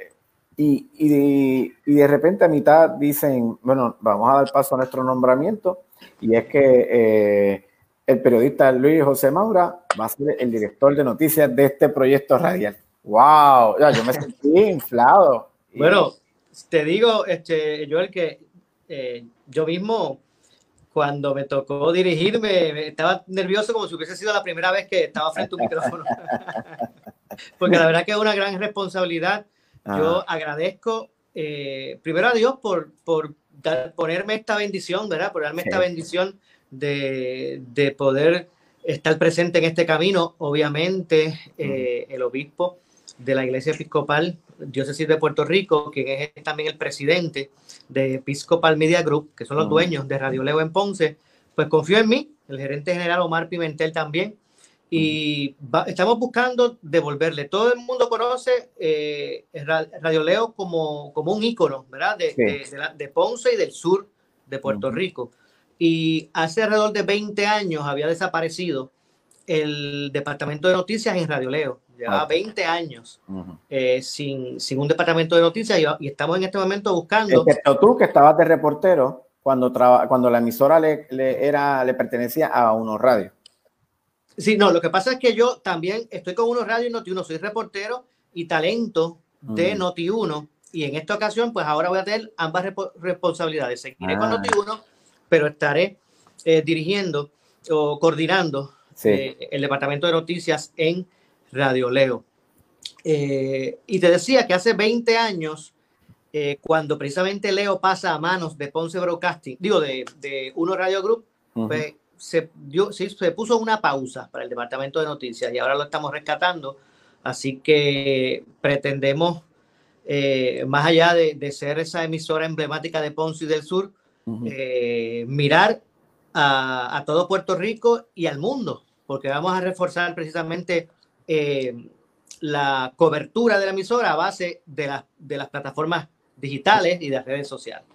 y, y, y, de repente a mitad dicen, bueno, vamos a dar paso a nuestro nombramiento, y es que eh, el periodista Luis José Maura va a ser el director de noticias de este proyecto radial. ¡Wow! Ya, yo me sentí [LAUGHS] inflado. Bueno, te digo, este, Joel, que eh, yo mismo, cuando me tocó dirigirme, estaba nervioso como si hubiese sido la primera vez que estaba frente a un micrófono. [LAUGHS] Porque la verdad que es una gran responsabilidad yo agradezco eh, primero a Dios por, por dar, ponerme esta bendición, ¿verdad? Por darme esta bendición de, de, poder estar presente en este camino. Obviamente, eh, el obispo de la Iglesia Episcopal Diócesis de Puerto Rico, que es también el presidente de Episcopal Media Group, que son los dueños de Radio Leo en Ponce, pues confió en mí, el gerente general Omar Pimentel también, y estamos buscando devolverle. Todo el mundo conoce eh, Radio Leo como, como un ícono, ¿verdad? De, de, Ponce y del sur de Puerto Rico. Y hace alrededor de 20 años había desaparecido el departamento de noticias en Radio Leo. Llevaba 20 años eh, sin, sin, un departamento de noticias y, estamos en este momento buscando. Excepto tú que estabas de reportero cuando, cuando la emisora le, le, era, le pertenecía a unos radios. Sí, no, lo que pasa es que yo también estoy con unos radio y Noti1, soy reportero y talento de Noti1 y en esta ocasión pues ahora voy a tener ambas responsabilidades. Seguiré con ah. Noti1, pero estaré eh, dirigiendo o coordinando eh, el departamento de noticias en Radio Leo. Eh, y te decía que hace 20 años, cuando precisamente Leo pasa a manos de Ponce Broadcasting, digo, de, de Uno Radio Group, pues se, dio, se, se, puso una pausa para el departamento de noticias y ahora lo estamos rescatando. Así que pretendemos, eh, más allá de, de, ser esa emisora emblemática de Ponce y del Sur, eh, mirar a, a, todo Puerto Rico y al mundo, porque vamos a reforzar precisamente eh, la cobertura de la emisora a base de, la, de las plataformas digitales y de las redes sociales.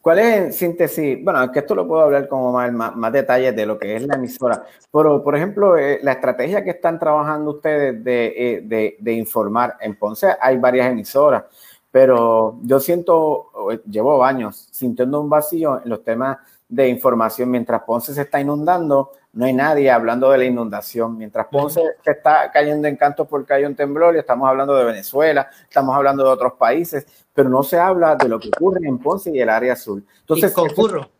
¿Cuál es en síntesis? Bueno, que esto lo puedo hablar como más, más, detalles de lo que es la emisora, pero por ejemplo, eh, la estrategia que están trabajando ustedes de, eh, de, de, informar en Ponce, hay varias emisoras, pero yo siento, llevo años sintiendo un vacío en los temas de información mientras Ponce se está inundando no hay nadie hablando de la inundación. Mientras Ponce se está cayendo en cantos porque hay un temblor y estamos hablando de Venezuela, estamos hablando de otros países, pero no se habla de lo que ocurre en Ponce y el área azul. Entonces, y concurro,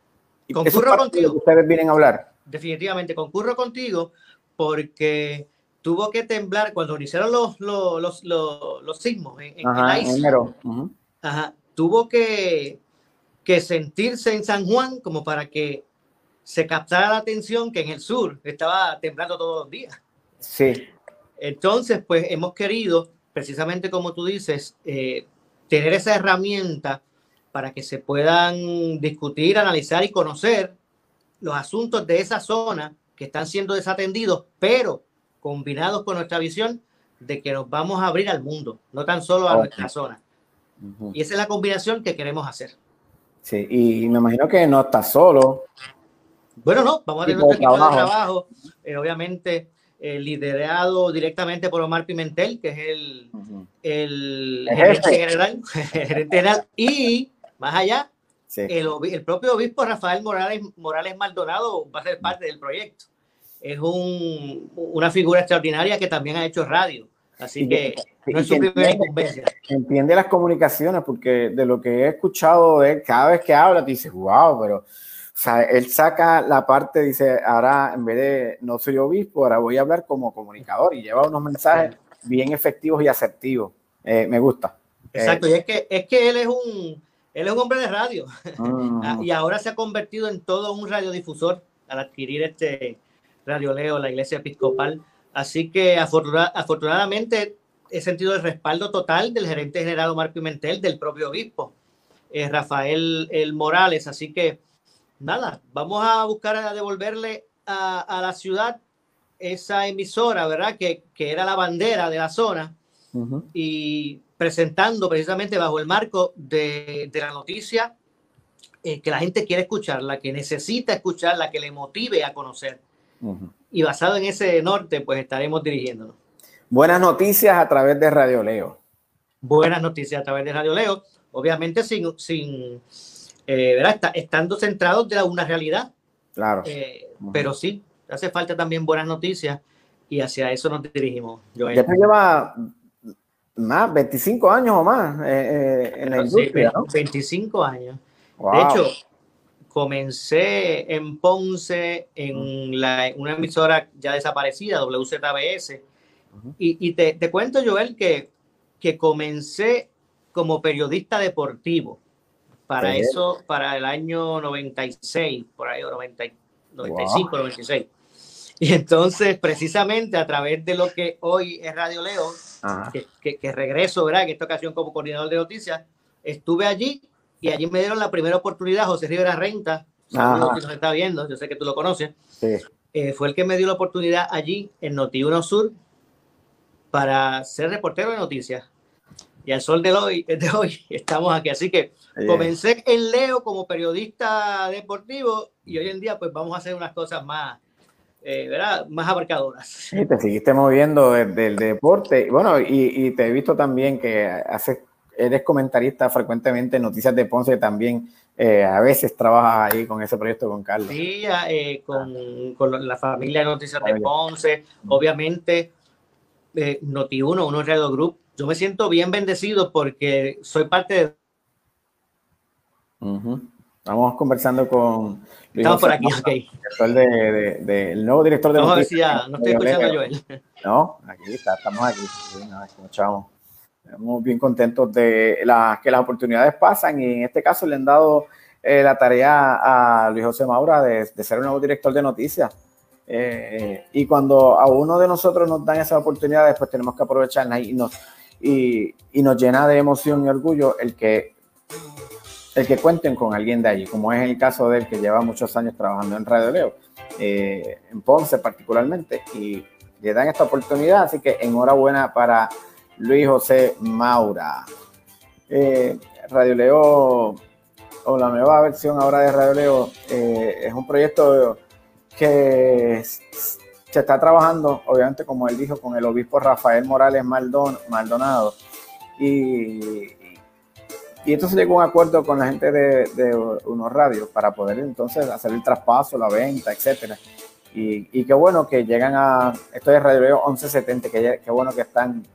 concurro contigo. ustedes vienen a hablar. Definitivamente, concurro contigo porque tuvo que temblar cuando iniciaron los, los, los, los, los sismos en, en, Ajá, en enero. Ajá, tuvo que, que sentirse en San Juan como para que se captara la atención que en el sur estaba temblando todos los días. Sí. Entonces, pues hemos querido, precisamente como tú dices, eh, tener esa herramienta para que se puedan discutir, analizar y conocer los asuntos de esa zona que están siendo desatendidos, pero combinados con nuestra visión de que nos vamos a abrir al mundo, no tan solo a nuestra zona. Y esa es la combinación que queremos hacer. Sí, y me imagino que no está solo. Bueno, no, vamos a tener nuestro equipo de trabajo. eh, obviamente eh, liderado directamente por Omar Pimentel, que es el, el El gerente jefe. general, el [LAUGHS] gerente general, y más allá, Sí. el, el propio obispo Rafael Morales, Morales Maldonado va a ser parte del proyecto. Es un, una figura extraordinaria que también ha hecho radio, así que- no es su primera entiende- incumbencia. entiende las comunicaciones, porque de lo que he escuchado de él, cada vez que habla, te dices, wow, pero, o sea, él saca la parte, dice, ahora en vez de no soy obispo, ahora voy a hablar como comunicador y lleva unos mensajes bien efectivos y asertivos. Eh, me gusta. Exacto, y es que, es que él es un él es un hombre de radio. Mm, [LAUGHS] Ah, y ahora se ha convertido en todo un radiodifusor al adquirir este Radio Leo, la iglesia episcopal. Así que afortuna- afortunadamente he sentido el respaldo total del gerente general Omar Pimentel, del propio obispo, eh, Rafael el Morales. Así que nada, vamos a buscar a devolverle a, a la ciudad esa emisora, ¿verdad? Que, que era la bandera de la zona y presentando precisamente bajo el marco de, de la noticia eh, que la gente quiere escuchar, la que necesita escuchar, la que le motive a conocer. Ujú. Y basado en ese norte, pues estaremos dirigiéndonos. Buenas noticias a través de Radio Leo. Buenas noticias a través de Radio Leo, obviamente sin, sin eh, ¿verdad? Estando centrados de una realidad, Claro. eh, pero sí, hace falta también buenas noticias y hacia eso nos dirigimos. Joel. Ya te lleva más, 25 años o más eh, eh, en la Sí, industria, ¿no? 25 años. Wow. De hecho, comencé en Ponce, en la, una emisora ya desaparecida, WZBS, Ujú. y, y te, te cuento, Joel, que, que comencé como periodista deportivo para Sí. eso, para el año 96, por ahí, o 90, y- 95, 96. Y entonces, precisamente a través de lo que hoy es Radio Leo, Ajá. que, que- que regreso, ¿verdad? En esta ocasión como coordinador de noticias, estuve allí y allí me dieron la primera oportunidad, José Rivera Renta, si nos está viendo, yo sé que tú lo conoces, Sí. eh, fue el que me dio la oportunidad allí en Noti1 Sur para ser reportero de noticias. Y al sol de hoy, [LAUGHS] de hoy estamos aquí. Así que comencé en Leo como periodista deportivo y hoy en día pues vamos a hacer unas cosas más, eh, ¿verdad? Más abarcadoras. Sí, te seguiste moviendo del del deporte. Bueno, y, y te he visto también que haces, eres comentarista frecuentemente en Noticias de Ponce, también eh, a veces trabajas ahí con ese proyecto con Carlos. Sí, eh, con, con la familia de Noticias de. Ponce, obviamente eh, Noti1, Uno Radio Group. Yo me siento bien bendecido porque soy parte de... Ujú. Estamos conversando con Luis Estamos por José aquí, Mora, ok. director de, de- de- el nuevo director de Vamos a ver si noticias. ya, no estoy escuchando a Joel. No, aquí está, estamos aquí. Sí, no, escuchamos. Estamos bien contentos de la, que las oportunidades pasan y en este caso le han dado eh, la tarea a Luis José Maura de, de ser un nuevo director de noticias. Eh, y cuando a uno de nosotros nos dan esas oportunidades, pues tenemos que aprovecharlas y nos, y, nos llena de emoción y orgullo el que, el que cuenten con alguien de allí, como es el caso de él que lleva muchos años trabajando en Radio Leo, eh, en Ponce particularmente, y le dan esta oportunidad, así que enhorabuena para Luis José Maura. Eh, Radio Leo, o la nueva versión ahora de Radio Leo, eh, es un proyecto que se está trabajando, obviamente, como él dijo, con el obispo Rafael Morales Maldon- Maldonado. Y, y entonces llegó a un acuerdo con la gente de, de unos radios para poder entonces hacer el traspaso, la venta, etcétera. Y, y qué bueno que llegan a, esto es Radio Leo 1170, que qué bueno que están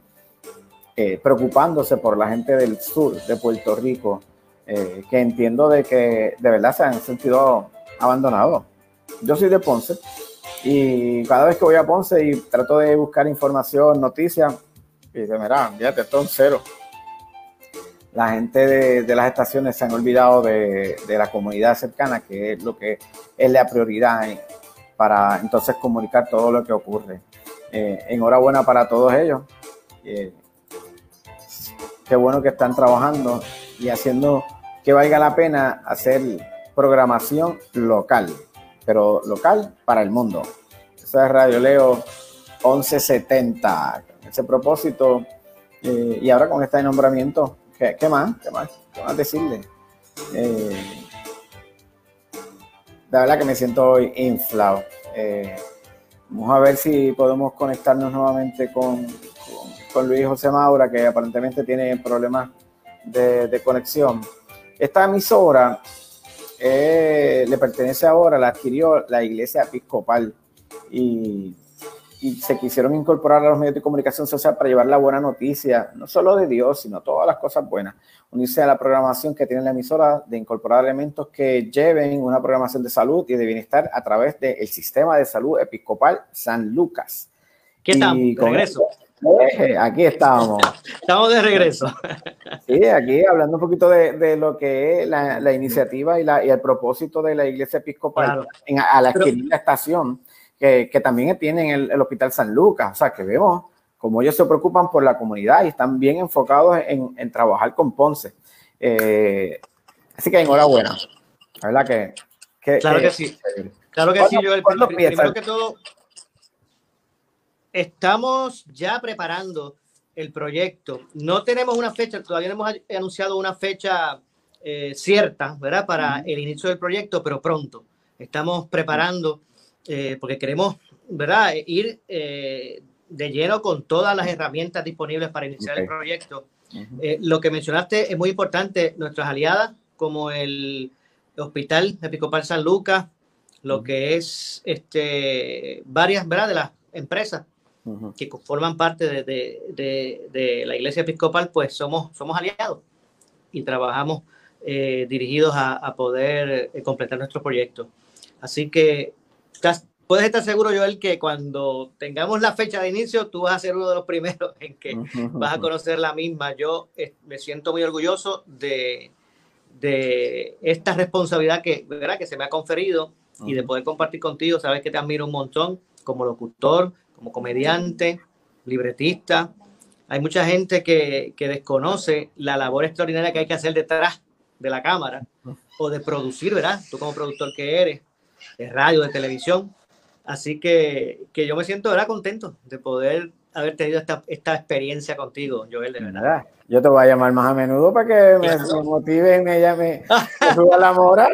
eh, preocupándose por la gente del sur de Puerto Rico, eh, que entiendo de que de verdad se han sentido abandonados. Yo soy de Ponce y cada vez que voy a Ponce y trato de buscar información, noticias, y dice, mira, fíjate, esto es cero. La gente de, las estaciones se han olvidado de, la comunidad cercana, que es lo que es la prioridad para entonces comunicar todo lo que ocurre. Eh, enhorabuena para todos ellos. Eh, qué bueno que están trabajando y haciendo que valga la pena hacer programación local, pero local para el mundo. Eso es Radio Leo 1170. Con ese propósito, eh, y ahora con este nombramiento, ¿qué, qué más? ¿Qué más? ¿Qué más decirle? Eh, de verdad que me siento inflado. Eh, vamos a ver si podemos conectarnos nuevamente con, con, Luis José Maura, que aparentemente tiene problemas de, de conexión. Esta emisora eh, le pertenece ahora, la adquirió la Iglesia Episcopal y, y, se quisieron incorporar a los medios de comunicación social para llevar la buena noticia, no solo de Dios, sino todas las cosas buenas. Unirse a la programación que tiene la emisora de incorporar elementos que lleven una programación de salud y de bienestar a través del sistema de salud episcopal San Lucas. ¿Qué tal? Regreso. Eh, aquí estamos. Estamos de regreso. Sí, aquí hablando un poquito de, lo que es la, iniciativa y, la, y, el propósito de la Iglesia Episcopal en, a la adquirir la estación, que, que también tienen el, el, Hospital San Lucas. O sea, que vemos como ellos se preocupan por la comunidad y están bien enfocados en, en trabajar con Ponce. Eh, así que enhorabuena. La verdad que. que claro que, sí. Claro que sí, yo el, primero que todo Estamos ya preparando el proyecto. No tenemos una fecha, todavía no hemos anunciado una fecha eh, cierta, ¿verdad? Para el inicio del proyecto, pero pronto. Estamos preparando, eh, porque queremos, ¿verdad? Ir eh, de lleno con todas las herramientas disponibles para iniciar el proyecto. lo que mencionaste es muy importante, nuestras aliadas, como el Hospital Episcopal San Lucas, lo que es este, varias, ¿verdad? De las empresas que forman parte de, de, de, la Iglesia Episcopal, pues somos, somos aliados y trabajamos eh, dirigidos a, a poder eh, completar nuestro proyecto. Así que puedes estar seguro, Joel, que cuando tengamos la fecha de inicio, tú vas a ser uno de los primeros en que vas a conocer la misma. Yo eh, me siento muy orgulloso de, de esta responsabilidad que, ¿verdad? que se me ha conferido y de poder compartir contigo. Sabes que te admiro un montón como locutor, como comediante, libretista. Hay mucha gente que, que, desconoce la labor extraordinaria que hay que hacer detrás de la cámara o de producir, ¿verdad? Tú como productor que eres, de radio, de televisión. Así que, que yo me siento, ¿verdad? Contento de poder haber tenido esta, esta experiencia contigo, Joel, de verdad. Yo te voy a llamar más a menudo para que me, motive y me llame, suba la moral.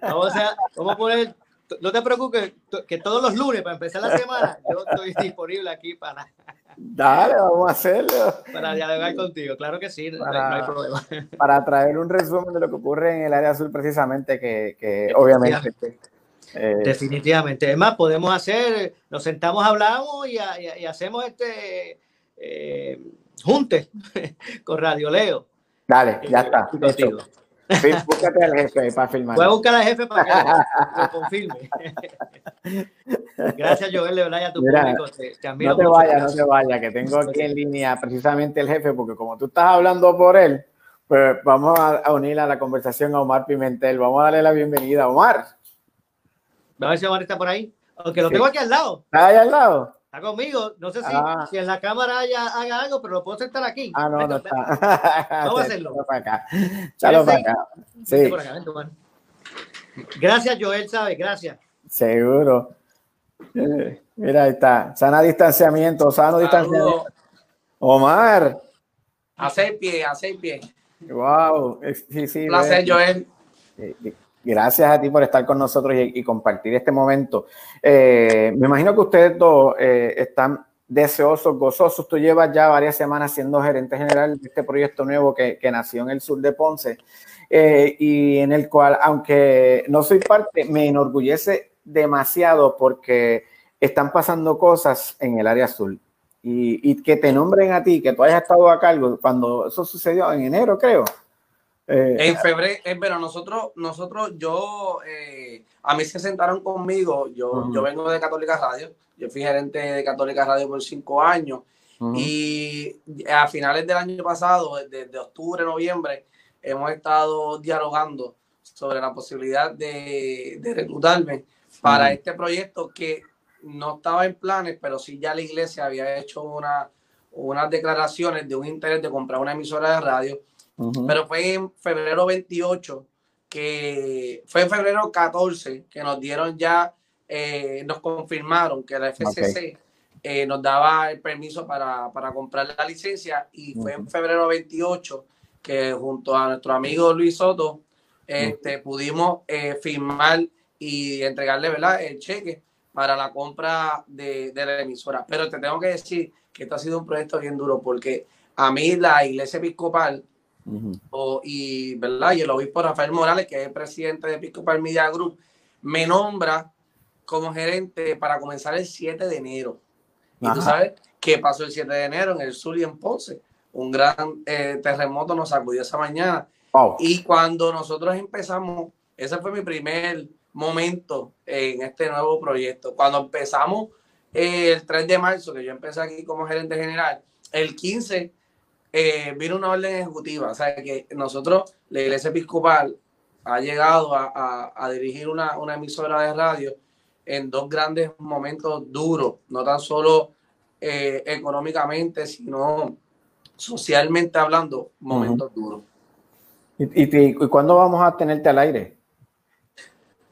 Vamos a, vamos a poner no te preocupes, que todos los lunes para empezar la semana yo estoy [LAUGHS] disponible aquí para. Dale, vamos a hacerlo. Para dialogar contigo, claro que sí, para, no hay problema. Para traer un resumen de lo que ocurre en el área azul, precisamente, que, que obviamente. Eh, Definitivamente. Es más, podemos hacer, nos sentamos, hablamos y, y, hacemos este eh, juntes [LAUGHS] con Radio Leo. Dale, ya está. Contigo. Búscate al jefe para filmar. Voy a buscar al jefe para que lo, confirme. Gracias, Joel, de verdad, a tu público. no te vayas, no te vayas, que tengo aquí en línea precisamente el jefe, porque como tú estás hablando por él, pues vamos a, unir a la conversación a Omar Pimentel. Vamos a darle la bienvenida a Omar. A ver si Omar está por ahí. Aunque lo tengo aquí al lado. ¿Está ahí al lado? Conmigo. No sé si, ah. si en la cámara haya, haga algo, pero lo puedo sentar aquí. Ah, no, no está. Vamos a [LAUGHS] hacerlo. para acá. para acá. Sí. gracias, Joel, ¿sabes? Gracias. Seguro. Eh, mira, ahí está. Sana distanciamiento, sano distanciamiento. Omar. A seis pies, a seis pies. Wow. Sí, sí. Un placer, Joel. Gracias a ti por estar con nosotros y, compartir este momento. Eh, me imagino que ustedes dos eh, están deseosos, gozosos. Tú llevas ya varias semanas siendo gerente general de este proyecto nuevo que, nació en el sur de Ponce eh, y en el cual, aunque no soy parte, me enorgullece demasiado porque están pasando cosas en el área sur. Y, y que te nombren a ti, que tú hayas estado a cargo cuando eso sucedió en enero, creo. Eh, en febrero, pero nosotros, nosotros, yo, eh, a mí se sentaron conmigo, yo, yo vengo de Católica Radio, yo fui gerente de Católica Radio por cinco años y a finales del año pasado, desde octubre, noviembre, hemos estado dialogando sobre la posibilidad de, de reclutarme para este proyecto que no estaba en planes, pero sí ya la iglesia había hecho una, unas declaraciones de un interés de comprar una emisora de radio pero fue en febrero 28, que fue en febrero 14 que nos dieron ya, eh, nos confirmaron que la FCC eh, nos daba el permiso para, para, comprar la licencia y fue en febrero 28 que junto a nuestro amigo Luis Soto este, pudimos eh, firmar y entregarle ¿verdad? el cheque para la compra de, de la emisora. Pero te tengo que decir que esto ha sido un proyecto bien duro porque a mí la iglesia episcopal o, y, ¿verdad? y el obispo Rafael Morales, que es presidente de Episcopal Media Group, me nombra como gerente para comenzar el 7 de enero. Y tú sabes qué pasó el 7 de enero en el sur y en Ponce. Un gran eh, terremoto nos sacudió esa mañana. Y cuando nosotros empezamos, ese fue mi primer momento en este nuevo proyecto. Cuando empezamos eh, el 3 de marzo, que yo empecé aquí como gerente general, el 15 eh, vino una orden ejecutiva. O sea, que nosotros, la iglesia episcopal, ha llegado a, a, dirigir una, una, emisora de radio en dos grandes momentos duros, no tan solo eh, económicamente, sino socialmente hablando, momentos duros. ¿Y, y, y cuándo vamos a tenerte al aire?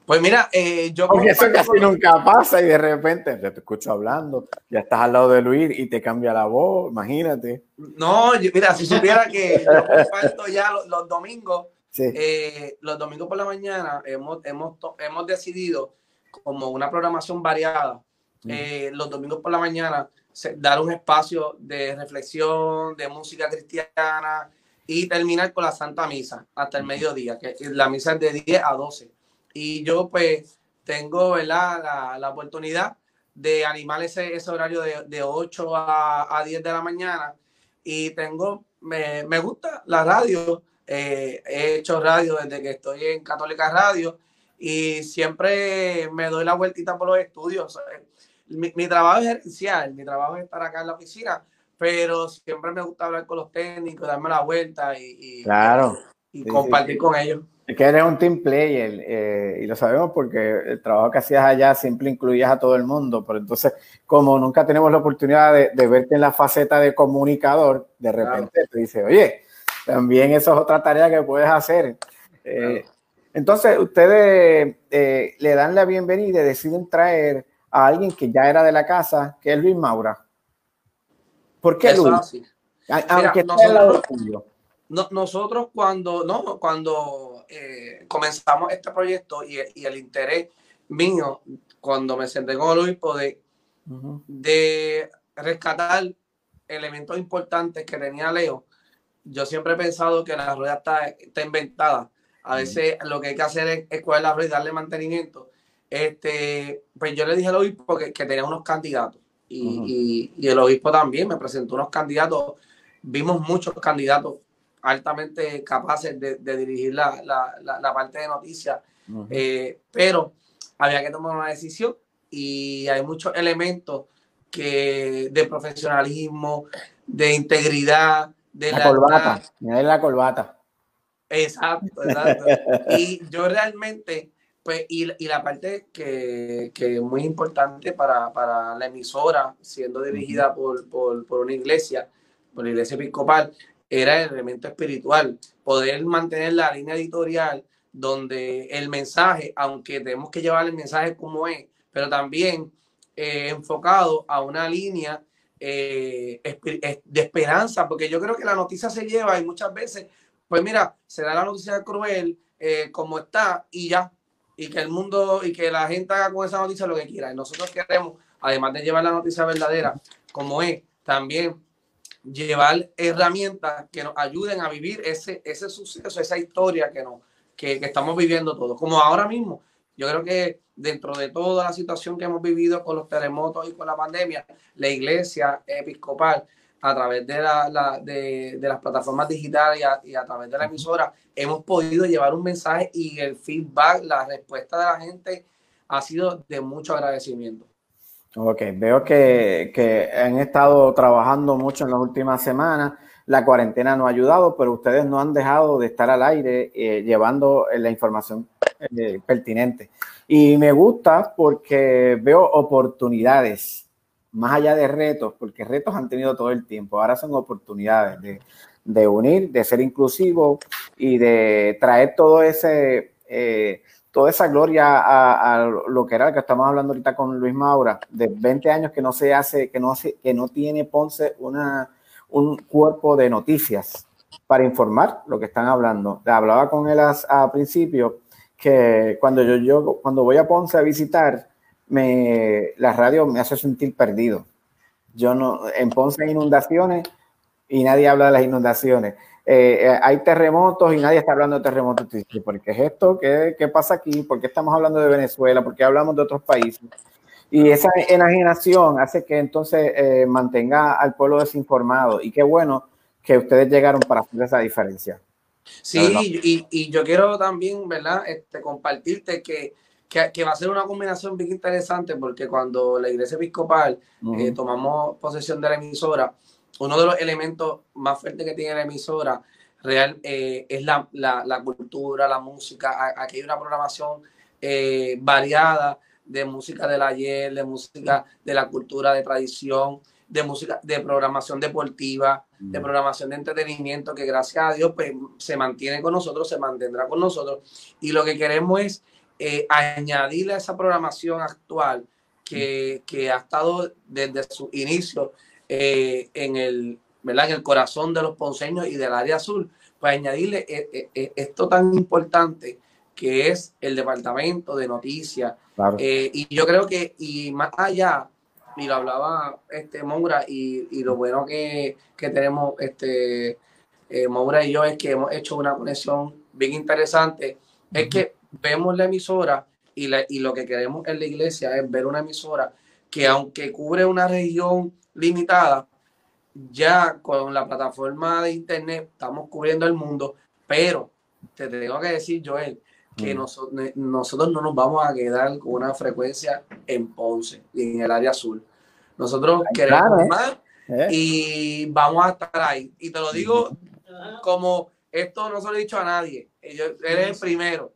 Pues mira, eh, yo... Porque eso casi nunca pasa y de repente te escucho hablando, ya estás al lado de Luis y te cambia la voz, imagínate. No, mira, si supiera que yo comparto ya los, domingos, eh, los domingos por la mañana hemos, hemos, hemos decidido como una programación variada, eh, los domingos por la mañana dar un espacio de reflexión, de música cristiana y terminar con la Santa Misa hasta el mediodía, que la misa es de 10 a 12 y yo pues tengo ¿verdad? La, la oportunidad de animar ese, ese horario de, de 8 a, a, 10 de la mañana y tengo, me, me gusta la radio, eh, he hecho radio desde que estoy en Católica Radio y siempre me doy la vueltita por los estudios. Mi, mi, trabajo es gerencial, mi trabajo es estar acá en la oficina, pero siempre me gusta hablar con los técnicos, darme la vuelta y, y, claro. Y, compartir con ellos. Es que eres un team player eh, y lo sabemos porque el trabajo que hacías allá siempre incluías a todo el mundo, pero entonces como nunca tenemos la oportunidad de, de verte en la faceta de comunicador, de repente claro. te dice, oye, también eso es otra tarea que puedes hacer. Eh. Entonces ustedes eh, le dan la bienvenida y deciden traer a alguien que ya era de la casa, que es Luis Maura. ¿Por qué Luis? Aunque Mira, tuyo. No, nosotros cuando, no, cuando eh, comenzamos este proyecto y, y, el interés mío, cuando me senté con Luis, de, uh -huh. de rescatar elementos importantes que tenía Leo, yo siempre he pensado que la rueda está, está inventada. A veces uh -huh. lo que hay que hacer es, es coger la rueda y darle mantenimiento. Este, pues yo le dije al obispo que, que tenía unos candidatos y, uh -huh. y, y el obispo también me presentó unos candidatos. Vimos muchos candidatos altamente capaces de, de dirigir la, la, la, la, parte de noticias, uh -huh. eh, pero había que tomar una decisión y hay muchos elementos que de profesionalismo, de integridad, de la, corbata, mira la corbata. Exacto, exacto. y yo realmente, pues, y, y la parte que, que, es muy importante para, para la emisora, siendo dirigida -huh. por, por, por una iglesia, por la iglesia episcopal, era el elemento espiritual, poder mantener la línea editorial donde el mensaje, aunque tenemos que llevar el mensaje como es, pero también eh, enfocado a una línea eh, de esperanza, porque yo creo que la noticia se lleva y muchas veces, pues mira, se da la noticia cruel eh, como está y ya, y que el mundo y que la gente haga con esa noticia lo que quiera. Y nosotros queremos, además de llevar la noticia verdadera como es, también llevar herramientas que nos ayuden a vivir ese, ese suceso, esa historia que, nos, que, estamos viviendo todos. Como ahora mismo, yo creo que dentro de toda la situación que hemos vivido con los terremotos y con la pandemia, la iglesia episcopal, a través de, la, de, de, las plataformas digitales y a, través de la emisora, hemos podido llevar un mensaje y el feedback, la respuesta de la gente ha sido de mucho agradecimiento. Ok, veo que, que, han estado trabajando mucho en las últimas semanas. La cuarentena no ha ayudado, pero ustedes no han dejado de estar al aire eh, llevando la información eh, pertinente. Y me gusta porque veo oportunidades, más allá de retos, porque retos han tenido todo el tiempo. Ahora son oportunidades de, de unir, de ser inclusivo y de traer todo ese... Eh, toda esa gloria a, lo que era que estamos hablando ahorita con Luis Maura, de 20 años que no se hace, que no, hace, que no tiene Ponce una, un cuerpo de noticias para informar lo que están hablando. Hablaba con él a, a principio que cuando yo, yo cuando voy a Ponce a visitar, me, la radio me hace sentir perdido. Yo no, en Ponce hay inundaciones y nadie habla de las inundaciones. Eh, eh, hay terremotos y nadie está hablando de terremotos. ¿Por qué es esto? ¿Qué, ¿Qué, pasa aquí? ¿Por qué estamos hablando de Venezuela? ¿Por qué hablamos de otros países? Y esa enajenación hace que entonces eh, mantenga al pueblo desinformado. Y qué bueno que ustedes llegaron para hacer esa diferencia. Sí, y, y, yo quiero también, ¿verdad? Este, compartirte que, que, que, va a ser una combinación bien interesante porque cuando la iglesia episcopal eh, tomamos posesión de la emisora, uno de los elementos más fuertes que tiene la emisora real eh, es la, la, la, cultura, la música. Aquí hay una programación eh, variada de música del ayer, de música de la cultura, de tradición, de música, de programación deportiva, de programación de entretenimiento, que gracias a Dios pues, se mantiene con nosotros, se mantendrá con nosotros. Y lo que queremos es eh, añadirle a esa programación actual que, que ha estado desde su inicio eh, en, el, ¿verdad? en el corazón de los ponceños y del área azul, pues añadirle eh, esto tan importante que es el departamento de noticias. y yo creo que, y más allá, y lo hablaba este Moura, y, y lo bueno que, que tenemos este eh, Moura y yo es que hemos hecho una conexión bien interesante, es que vemos la emisora y, la, y lo que queremos en la iglesia es ver una emisora que aunque cubre una región limitada, ya con la plataforma de internet estamos cubriendo el mundo, pero te tengo que decir, Joel, que nosotros, nosotros no nos vamos a quedar con una frecuencia en Ponce y en el área azul. Nosotros queremos ¿eh? más ¿Eh? y vamos a estar ahí. Y te lo digo como esto no se lo he dicho a nadie. Yo, eres el primero.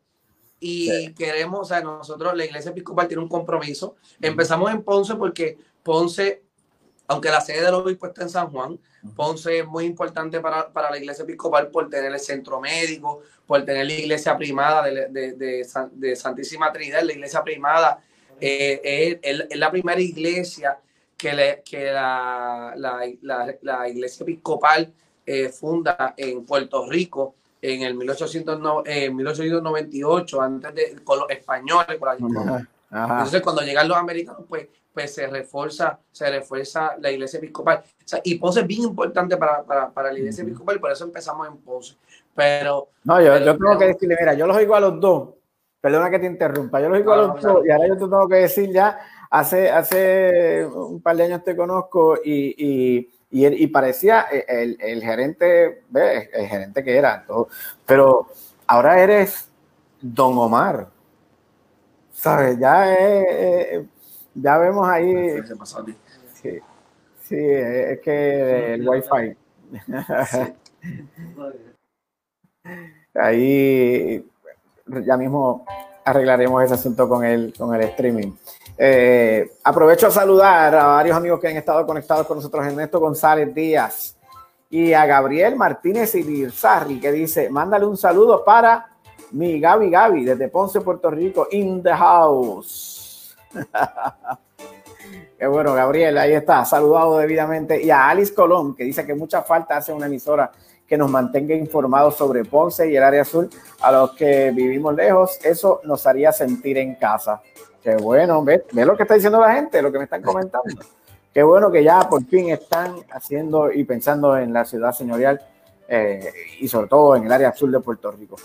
Y queremos, o sea, nosotros, la Iglesia Episcopal tiene un compromiso. Empezamos en Ponce porque Ponce, aunque la sede del obispo está en San Juan, Ponce es muy importante para, para, la iglesia episcopal por tener el centro médico, por tener la iglesia primada de, de, de, de Santísima Trinidad. La iglesia primada eh, es, es, la primera iglesia que, le, que la, la, la, la, iglesia episcopal eh, funda en Puerto Rico en el 1800, eh, 1898, antes de con los españoles. Con la, Entonces, cuando llegan los americanos, pues pues se refuerza, se refuerza la iglesia episcopal. O sea, y Ponce es bien importante para, para, para la iglesia episcopal y por eso empezamos en Ponce. Pero. No, yo, yo tengo que decirle, mira, yo los oigo a los dos. Perdona que te interrumpa, yo los oigo a los dos y ahora yo te tengo que decir ya, hace, hace un par de años te conozco y, y, y, y parecía el, el gerente, ¿ves? el gerente que era, todo, pero ahora eres Don Omar. ¿Sabes? Ya es, ya vemos ahí. Sí, sí es que el wifi. ahí ya mismo arreglaremos ese asunto con el, con el streaming. Eh, aprovecho a saludar a varios amigos que han estado conectados con nosotros, Ernesto González Díaz y a Gabriel Martínez Irizarri, que dice, mándale un saludo para mi Gaby Gaby desde Ponce, Puerto Rico, in the house. Qué bueno, Gabriel, ahí está, saludado debidamente. Y a Alice Colón, que dice que mucha falta hace una emisora que nos mantenga informados sobre Ponce y el área azul. A los que vivimos lejos, eso nos haría sentir en casa. Qué bueno, ve, ve lo que está diciendo la gente, lo que me están comentando. Qué bueno que ya por fin están haciendo y pensando en la ciudad señorial eh, y sobre todo en el área azul de Puerto Rico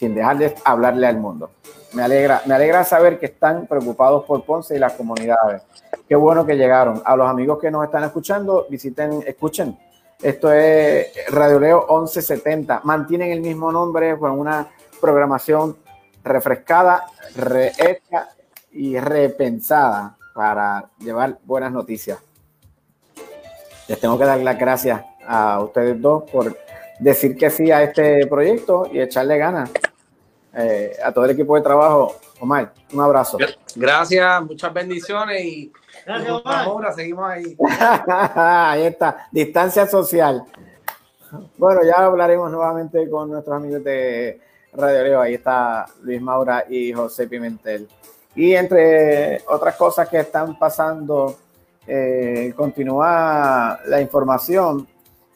sin dejar de hablarle al mundo. Me alegra, me alegra saber que están preocupados por Ponce y las comunidades. Qué bueno que llegaron. A los amigos que nos están escuchando, visiten, escuchen. Esto es Radio Leo 1170. Mantienen el mismo nombre con una programación refrescada, rehecha y repensada para llevar buenas noticias. Les tengo que dar las gracias a ustedes dos por decir que sí a este proyecto y echarle ganas. Eh, a todo el equipo de trabajo. Omar, un abrazo. Gracias, muchas bendiciones y Gracias, Omar. seguimos ahí. [LAUGHS] ahí está, distancia social. Bueno, ya hablaremos nuevamente con nuestros amigos de Radio Leo. Ahí está Luis Maura y José Pimentel. Y entre otras cosas que están pasando, eh, continúa la información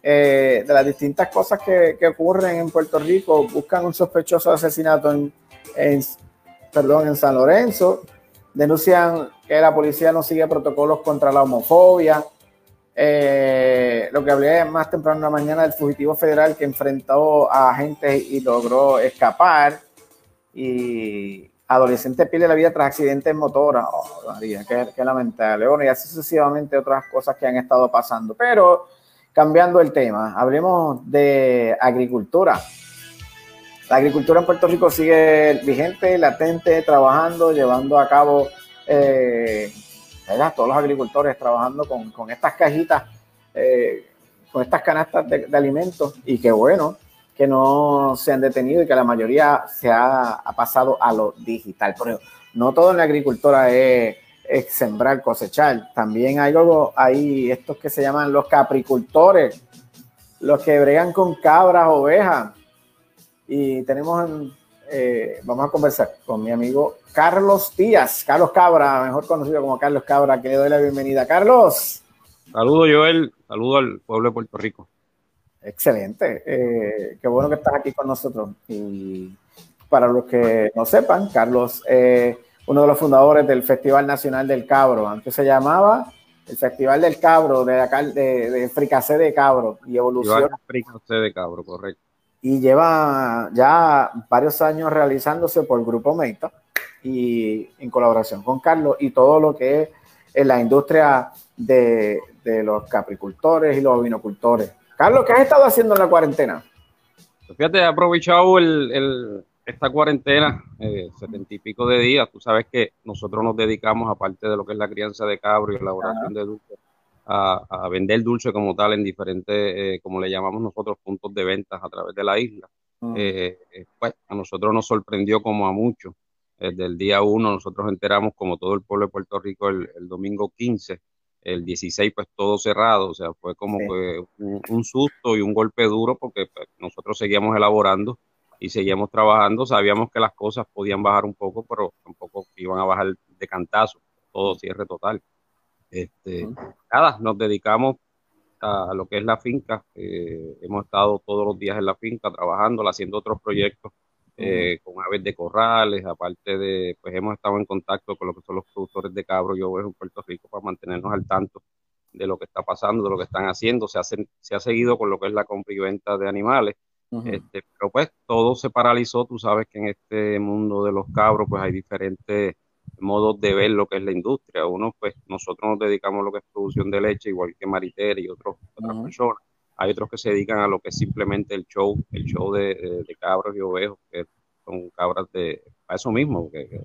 eh, de las distintas cosas que, que, ocurren en Puerto Rico, buscan un sospechoso asesinato en, en, perdón, en San Lorenzo. Denuncian que la policía no sigue protocolos contra la homofobia. Eh, lo que hablé más temprano en la mañana del fugitivo federal que enfrentó a agentes y logró escapar. Y adolescente pierde la vida tras accidentes motora. Oh, María, qué, qué, lamentable. Bueno, y así sucesivamente otras cosas que han estado pasando. Pero cambiando el tema, hablemos de agricultura. La agricultura en Puerto Rico sigue vigente, latente, trabajando, llevando a cabo, eh. Todos los agricultores trabajando con, con estas cajitas, eh, con estas canastas de, de alimentos. Y qué bueno, que no se han detenido y que la mayoría se ha, ha pasado a lo digital. Pero no todo en la agricultura es, es, sembrar, cosechar. También hay hay estos que se llaman los capricultores, los que bregan con cabras, ovejas. Y tenemos, eh, vamos a conversar con mi amigo Carlos Díaz, Carlos Cabra, mejor conocido como Carlos Cabra, que le doy la bienvenida. Carlos. Saludos, Joel. Saludos al pueblo de Puerto Rico. Excelente. Eh, qué bueno que estás aquí con nosotros. Y para los que no sepan, Carlos es uno de los fundadores del Festival Nacional del Cabro. Antes se llamaba el Festival del Cabro, de, acá, de, de Fricacé de Cabro y evolución. Fricacé de Cabro, correcto. Y lleva ya varios años realizándose por el Grupo Meita y en colaboración con Carlos y todo lo que es en la industria de, de los capricultores y los vinocultores. Carlos, ¿qué has estado haciendo en la cuarentena? Fíjate, he aprovechado el, el, esta cuarentena, eh, setenta y pico de días. Tú sabes que nosotros nos dedicamos, aparte de lo que es la crianza de cabro y elaboración Ajá. de dulce, a, a, vender dulce como tal en diferentes, eh, como le llamamos nosotros, puntos de ventas a través de la isla. Uh eh, -huh. pues a nosotros nos sorprendió como a muchos. Desde el día uno nosotros enteramos, como todo el pueblo de Puerto Rico, el, el domingo 15 el 16 pues todo cerrado, o sea, fue como sí. que un, un, susto y un golpe duro porque pues, nosotros seguíamos elaborando y seguíamos trabajando, sabíamos que las cosas podían bajar un poco, pero tampoco iban a bajar de cantazo, todo cierre total. Este. Nada, nos dedicamos a lo que es la finca, eh, hemos estado todos los días en la finca trabajando, haciendo otros proyectos eh, con aves de corrales, aparte de, pues hemos estado en contacto con lo que son los productores de cabro y ovejas en Puerto Rico para mantenernos al tanto de lo que está pasando, de lo que están haciendo, se, hace, se ha seguido con lo que es la compra y venta de animales, uh -huh. este, pero pues todo se paralizó, tú sabes que en este mundo de los cabros pues hay diferentes modos de ver lo que es la industria, uno pues nosotros nos dedicamos a lo que es producción de leche, igual que Maritere y otros, otras uh -huh. personas, hay otros que se dedican a lo que es simplemente el show, el show de, de, de cabros y ovejos, que son cabras de, a eso mismo, que, que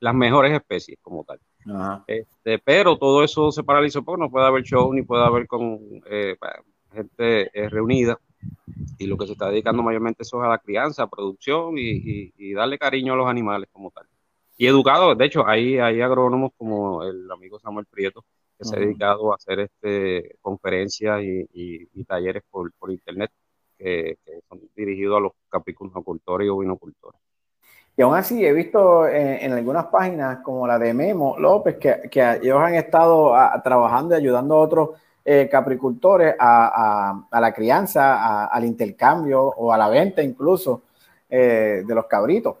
las mejores especies como tal. Ajá. Este, pero todo eso se paralizó porque no puede haber show ni puede haber con eh, gente eh, reunida y lo que se está dedicando mayormente eso es a la crianza, producción y, y, y, darle cariño a los animales como tal. Y educados, de hecho, hay, hay agrónomos como el amigo Samuel Prieto, que se ha dedicado a hacer este, conferencias y, y, y talleres por, por internet que, que, son dirigidos a los capricultores y ovinocultores. Y aún así he visto en, en, algunas páginas como la de Memo López que, que ellos han estado a, trabajando y ayudando a otros eh, capricultores a, a, a, la crianza, al intercambio o a la venta incluso eh, de los cabritos.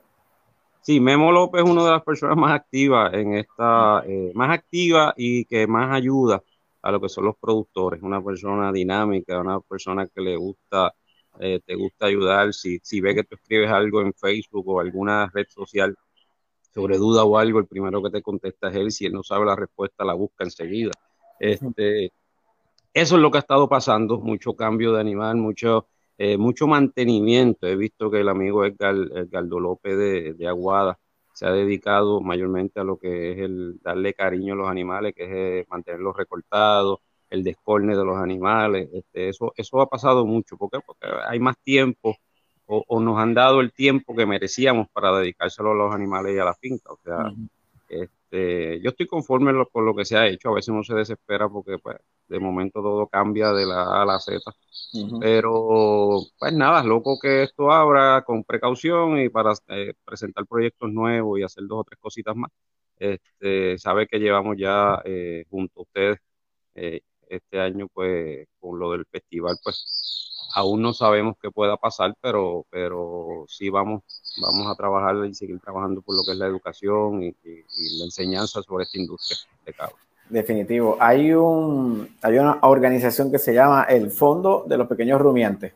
Sí, Memo López es una de las personas más activas en esta, eh, más activa y que más ayuda a lo que son los productores. Una persona dinámica, una persona que le gusta, eh, te gusta ayudar. Si, si ve que tú escribes algo en Facebook o alguna red social sobre duda o algo, el primero que te contesta es él. Si él no sabe la respuesta, la busca enseguida. Este, eso es lo que ha estado pasando, mucho cambio de animal, mucho eh, mucho mantenimiento. He visto que el amigo Edgar, Edgardo López de, de, Aguada se ha dedicado mayormente a lo que es el darle cariño a los animales, que es eh, mantenerlos recortados, el descorne de los animales. Este, eso, eso ha pasado mucho. ¿Por qué? Porque hay más tiempo o, o, nos han dado el tiempo que merecíamos para dedicárselo a los animales y a la finca. O sea, uh -huh. Este, yo estoy conforme con lo que se ha hecho. A veces uno se desespera porque pues, de momento todo cambia de la A a la Z. Uh -huh. Pero, pues nada, loco que esto abra con precaución y para eh, presentar proyectos nuevos y hacer dos o tres cositas más. Este, sabe que llevamos ya eh, junto a ustedes eh, este año, pues, con lo del festival, pues, aún no sabemos qué pueda pasar, pero, pero sí vamos vamos a trabajar y seguir trabajando por lo que es la educación y, la enseñanza sobre esta industria de cabra. Definitivo. Hay, un, hay una organización que se llama el Fondo de los Pequeños Rumiantes.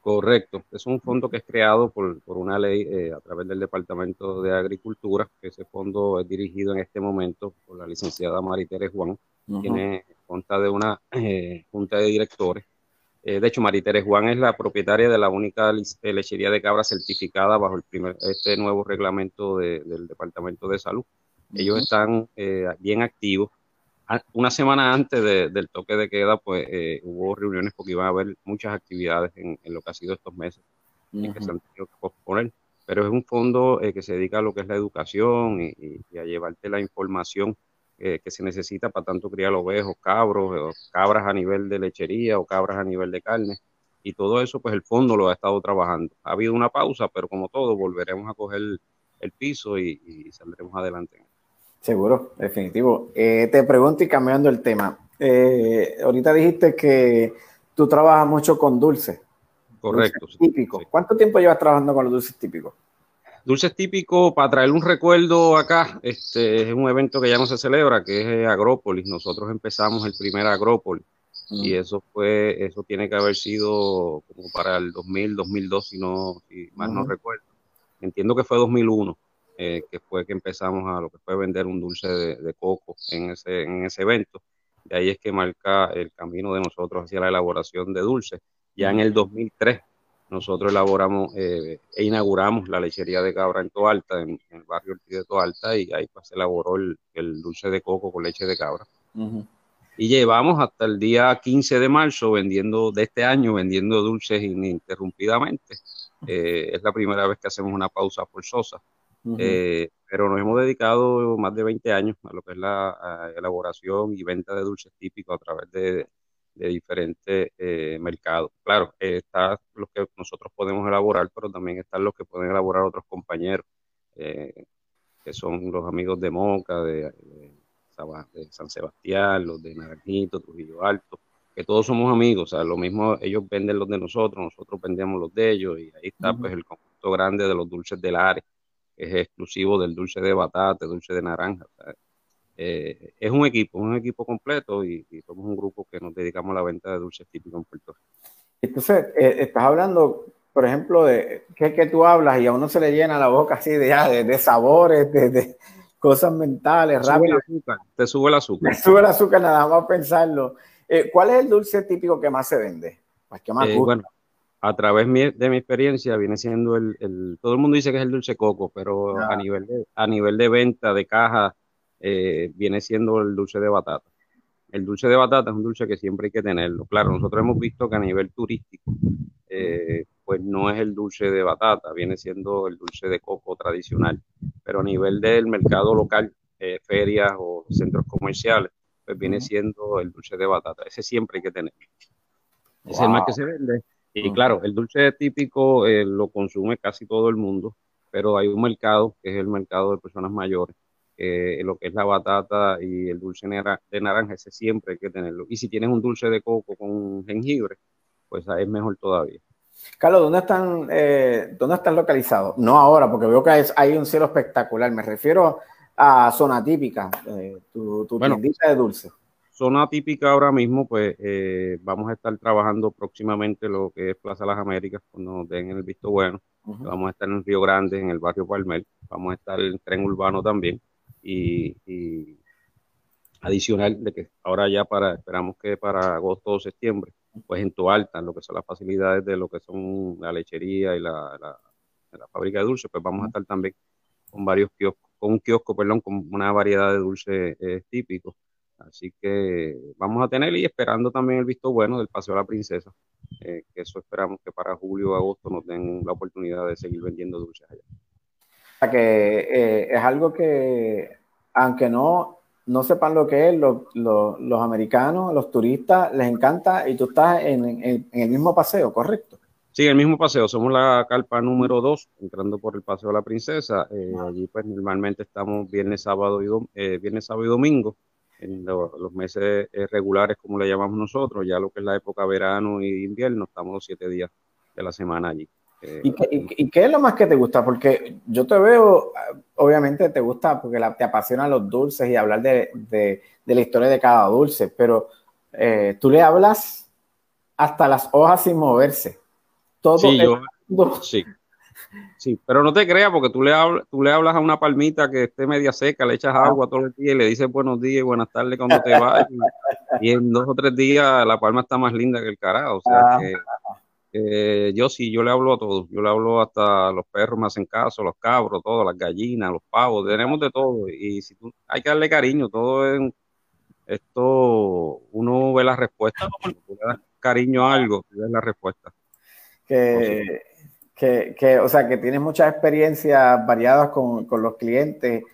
Correcto. Es un fondo que es creado por, por una ley eh, a través del Departamento de Agricultura. Ese fondo es dirigido en este momento por la licenciada Maritere Juan. Tiene cuenta de una eh, junta de directores. Eh, de hecho, Maritere Juan es la propietaria de la única lechería de cabra certificada bajo el primer, este nuevo reglamento del Departamento de Salud. Ellos están bien activos una semana antes del toque de queda, pues eh, hubo reuniones porque iban a haber muchas actividades en, lo que ha sido estos meses en que se han tenido que posponer. Pero es un fondo eh, que se dedica a lo que es la educación y, a llevarte la información eh, que se necesita para tanto criar ovejos, cabros, cabras a nivel de lechería o cabras a nivel de carne. Y todo eso, pues el fondo lo ha estado trabajando. Ha habido una pausa, pero como todo, volveremos a coger el, piso y, y saldremos adelante. Seguro, definitivo. Eh, te pregunto y cambiando el tema. Eh, ahorita dijiste que tú trabajas mucho con dulces. Correcto. típicos. ¿Cuánto tiempo llevas trabajando con los dulces típicos? Dulces típicos, para traer un recuerdo acá, este es un evento que ya no se celebra, que es eh, Agrópolis. Nosotros empezamos el primer Agrópolis y mm. eso fue, eso tiene que haber sido como para el 2000, 2002, si no, si mal no recuerdo. Entiendo que fue 2001. Eh, que fue que empezamos a lo que fue vender un dulce de, coco en ese, en ese evento. De ahí es que marca el camino de nosotros hacia la elaboración de dulces. Ya en el 2003 nosotros elaboramos eh, e inauguramos la lechería de cabra en Toalta, en, el barrio de Toalta, y ahí pues, se elaboró el, dulce de coco con leche de cabra. Y llevamos hasta el día 15 de marzo vendiendo, de este año, vendiendo dulces ininterrumpidamente. Eh, es la primera vez que hacemos una pausa forzosa. Eh, pero nos hemos dedicado más de 20 años a lo que es la elaboración y venta de dulces típicos a través de, diferentes eh, mercados. Claro, eh, está los que nosotros podemos elaborar, pero también están los que pueden elaborar otros compañeros, que son los amigos de Moca, de, San Sebastián, los de Naranjito, Trujillo Alto, que todos somos amigos, o sea, lo mismo ellos venden los de nosotros, nosotros vendemos los de ellos, y ahí está pues el conjunto grande de los dulces del área es exclusivo del dulce de batata, dulce de naranja. Eh, es un equipo, un equipo completo y, somos un grupo que nos dedicamos a la venta de dulces típicos en Puerto Rico. Entonces, eh, estás hablando, por ejemplo, de qué que tú hablas y a uno se le llena la boca así de, ah, de, sabores, de, cosas mentales, rápido. Te sube el azúcar. Te sube el azúcar nada más pensarlo. Eh, ¿Cuál es el dulce típico que más se vende? Pues, ¿qué más gusta? a través de mi experiencia viene siendo el, todo el mundo dice que es el dulce coco, pero a nivel de, a nivel de venta de caja eh, viene siendo el dulce de batata. El dulce de batata es un dulce que siempre hay que tenerlo. Claro, nosotros hemos visto que a nivel turístico, eh, pues no es el dulce de batata, viene siendo el dulce de coco tradicional. Pero a nivel del mercado local, eh, ferias o centros comerciales, pues viene siendo el dulce de batata. Ese siempre hay que tenerlo. Es el más que se vende y claro, el dulce típico lo consume casi todo el mundo, pero hay un mercado que es el mercado de personas mayores. Lo que es la batata y el dulce de naranja, ese siempre hay que tenerlo. Y si tienes un dulce de coco con jengibre, pues es mejor todavía. Carlos, ¿dónde están, eh, ¿dónde están localizados? No ahora, porque veo que hay un cielo espectacular. Me refiero a zona típica, eh, tu, tu tiendita de dulce zona típica ahora mismo, pues eh, vamos a estar trabajando próximamente lo que es Plaza Las Américas, cuando nos den el visto bueno. Vamos a estar en Río Grande, en el barrio Palmel. Vamos a estar en tren urbano también. Y, adicional de que ahora ya para, esperamos que para agosto o septiembre, pues en Toalta, lo que son las facilidades de lo que son la lechería y la, la, fábrica de dulces, pues vamos a estar también con varios kioscos, con un kiosco, perdón, con una variedad de dulces eh, típicos Así que vamos a tener y esperando también el visto bueno del Paseo a la Princesa, eh, que eso esperamos que para julio o agosto nos den la oportunidad de seguir vendiendo dulces allá. Que eh, es algo que, aunque no, no sepan lo que es, los americanos, los turistas, les encanta y tú estás en, el mismo paseo, ¿correcto? Sí, el mismo paseo. Somos la carpa número 2, entrando por el Paseo a la Princesa. Eh, allí pues normalmente estamos viernes, sábado y, viernes, sábado y domingo en los meses eh, regulares, como le llamamos nosotros, ya lo que es la época verano y invierno, estamos los siete días de la semana allí. Eh, ¿Y, qué, es lo más que te gusta? Porque yo te veo, obviamente te gusta porque te apasionan los dulces y hablar de, la historia de cada dulce, pero eh, tú le hablas hasta las hojas sin moverse. Todo sí, sí. Sí, pero no te creas porque tú le, hablas, tú le hablas a una palmita que esté media seca, le echas agua todos los días y le dices buenos días y buenas tardes cuando te vas. [LAUGHS] Y, en dos o tres días la palma está más linda que el carajo. O sea, que, yo sí, yo le hablo a todos. Yo le hablo hasta los perros me hacen caso, los cabros, todo, las gallinas, los pavos, tenemos de todo. Y si tú, hay que darle cariño, todo es, esto, uno ve la respuesta. Cuando tú le das cariño a algo, tú ves la respuesta. Que que, o sea, que tienes muchas experiencias variadas con, los clientes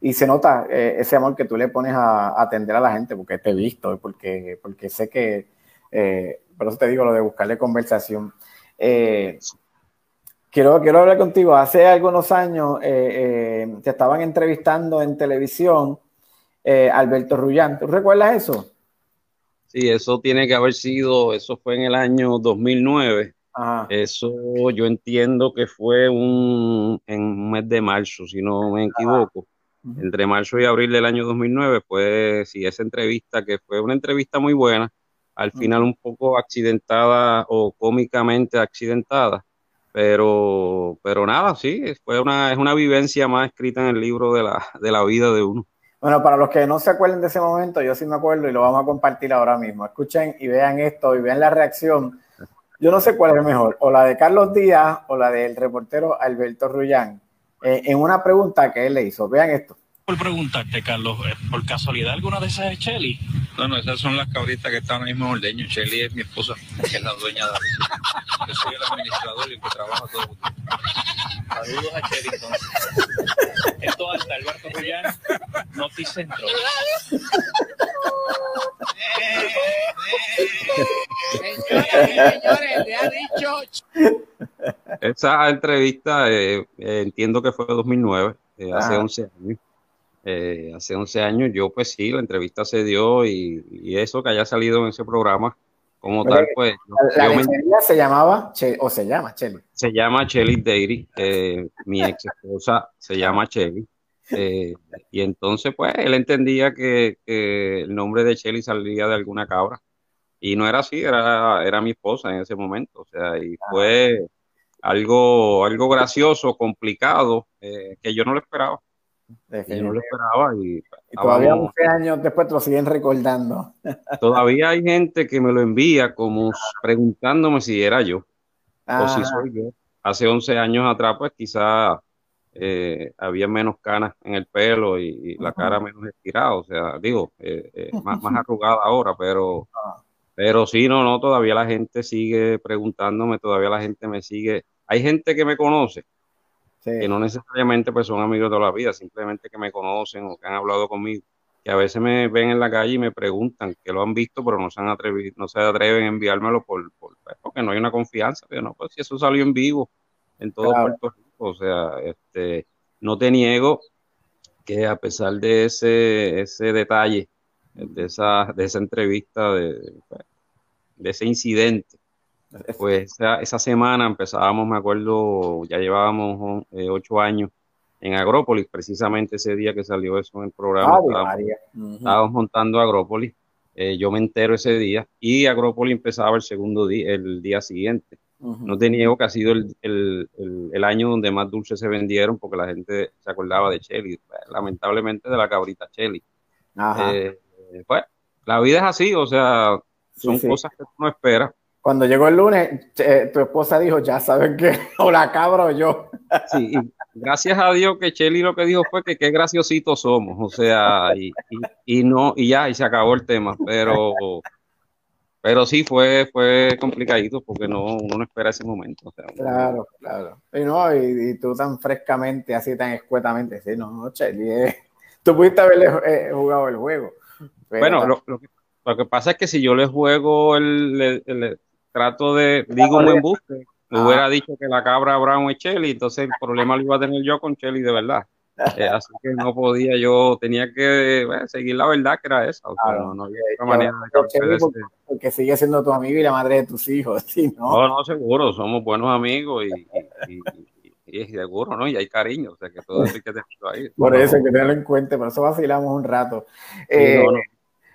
y se nota eh, ese amor que tú le pones a, atender a la gente, porque te he visto, porque, porque sé que, eh, por eso te digo lo de buscarle conversación. Eh, quiero, quiero hablar contigo. Hace algunos años te estaban entrevistando en televisión Alberto Rullán. ¿Tú recuerdas eso? Sí, eso tiene que haber sido, eso fue en el año 2009. Eso yo entiendo que fue un, en un mes de marzo, si no me equivoco. Entre marzo y abril del año 2009 fue, sí, esa entrevista que fue una entrevista muy buena, al final un poco accidentada o cómicamente accidentada, pero, pero nada, sí, fue una, es una vivencia más escrita en el libro de la, de la vida de uno. Bueno, para los que no se acuerden de ese momento, yo sí me acuerdo y lo vamos a compartir ahora mismo. Escuchen y vean esto y vean la reacción yo no sé cuál es mejor, o la de Carlos Díaz o la del reportero Alberto Rullán, eh, en una pregunta que él le hizo. Vean esto. Por preguntarte, Carlos, eh, ¿por casualidad alguna de esas es Chelly? No, no, esas son las cabritas que están ahí mismo en ordeño. Chelly es mi esposa, que es la dueña de la Yo soy el administrador y el que trabaja todo. Saludos a Chelly, entonces. Esto hasta Alberto Rullán, Noticentro. Esa entrevista eh, eh, entiendo que fue 2009, eh, hace 11 años. Hace 11 años yo pues sí, la entrevista se dio y, eso que haya salido en ese programa como tal pues... La, se llamaba, o se llama Chelly. Se llama Chelly Dairy, mi ex esposa se llama Chelly. y entonces, pues, él entendía que, que, el nombre de Chelly salía de alguna cabra. Y no era así, era, era mi esposa en ese momento. O sea, y ah. fue algo, algo gracioso, complicado, eh, que yo no lo esperaba. Yo no lo esperaba y, todavía 11 años después te lo siguen recordando. Todavía hay gente que me lo envía como preguntándome si era yo o si soy yo. Hace 11 años atrás, pues quizá eh, había menos canas en el pelo y, la cara menos estirada, o sea, digo, eh, más, más [LAUGHS] arrugada ahora, pero ah. Pero sí, no, no, todavía la gente sigue preguntándome, todavía la gente me sigue. Hay gente que me conoce, que no necesariamente pues son amigos de toda la vida, simplemente que me conocen o que han hablado conmigo, que a veces me ven en la calle y me preguntan que lo han visto, pero no se han atrevido, no se atreven a enviármelo por, por pues, porque no hay una confianza. Pero no, pues si eso salió en vivo en todo Puerto Rico, o sea, este, no te niego que a pesar de ese, ese detalle, de esa, de esa entrevista, de, de ese incidente. [LAUGHS] Pues esa, semana empezábamos, me acuerdo, ya llevábamos eh, ocho años en Agrópolis, precisamente ese día que salió eso en el programa. estábamos, montando Agrópolis. Eh, yo me entero ese día y Agrópolis empezaba el segundo día, el día siguiente. No te niego que ha sido el, el, el, año donde más dulces se vendieron porque la gente se acordaba de Chelly, lamentablemente de la cabrita Chelly. Eh, pues la vida es así, o sea, son cosas que tú no esperas. Cuando llegó el lunes, eh, tu esposa dijo, ya saben que [LAUGHS] o la cabra o yo. Sí, gracias a Dios que Chelly lo que dijo fue que qué graciositos somos, o sea, y, y, no, y ya, y se acabó el tema, pero, pero sí fue, fue complicadito porque no, uno no espera ese momento. claro, claro. Y, no, y, tú tan frescamente, así tan escuetamente, sí, no, no, Chelly, eh, tú pudiste haber eh, jugado el juego. bueno, lo, lo, que lo que pasa es que si yo le juego el, trato de, digo un embuste, me hubiera dicho que la cabra Brown es Chelly, entonces el problema lo iba a tener yo con Chelly de verdad. Eh, [LAUGHS] así que no podía, yo tenía que bueno, seguir la verdad que era esa. O sea, Claro. no, no había Eh, otra manera de cambiar porque, ese- porque sigue siendo tu amigo y la madre de tus hijos, [LAUGHS] ¿sí, no? No, no, seguro, somos buenos amigos y, y, y- y- seguro, ¿no? Y hay cariño, o sea que todo eso hay que tenerlo ahí. Por No, eso hay que tenerlo en cuenta, por eso vacilamos un rato. Eh, no, no.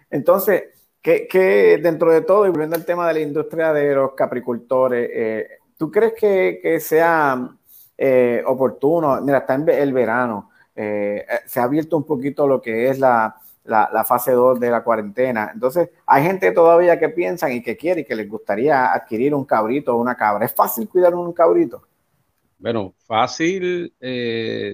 Entonces, ¿qué, qué dentro de todo, y volviendo al tema de la industria de los capricultores, eh, ¿tú crees que, que sea eh, oportuno? Mira, está en el verano, eh, se ha abierto un poquito lo que es la, la, fase 2 de la cuarentena. Entonces, hay gente todavía que piensan y que quiere y que les gustaría adquirir un cabrito o una cabra. ¿Es fácil cuidar un cabrito? Bueno, fácil,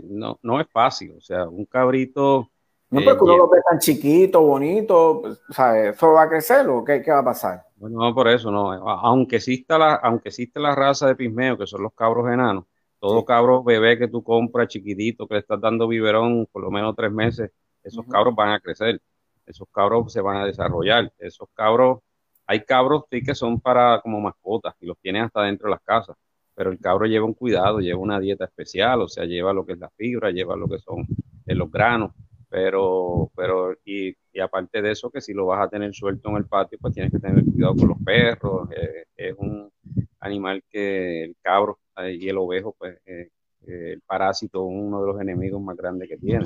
no, no es fácil, o sea, un cabrito... No eh, porque uno lle- lo ve tan chiquito, bonito, pues, ¿sabes? ¿Eso va a crecer o qué, qué va a pasar? Bueno, no por eso, no. Aunque exista la, aunque existe la raza de pismeo, que son los cabros enanos, todo cabro bebé que tú compras chiquitito, que le estás dando biberón por lo menos tres meses, esos cabros van a crecer, esos cabros se van a desarrollar, esos cabros, hay cabros sí que son para como mascotas y los tienen hasta dentro de las casas, pero el cabro lleva un cuidado, lleva una dieta especial, o sea, lleva lo que es la fibra, lleva lo que son eh, los granos, pero, pero, y, y aparte de eso, que si lo vas a tener suelto en el patio, pues tienes que tener cuidado con los perros, eh, es un animal que el cabro eh, y el ovejo, pues eh, el parásito es uno de los enemigos más grandes que tiene.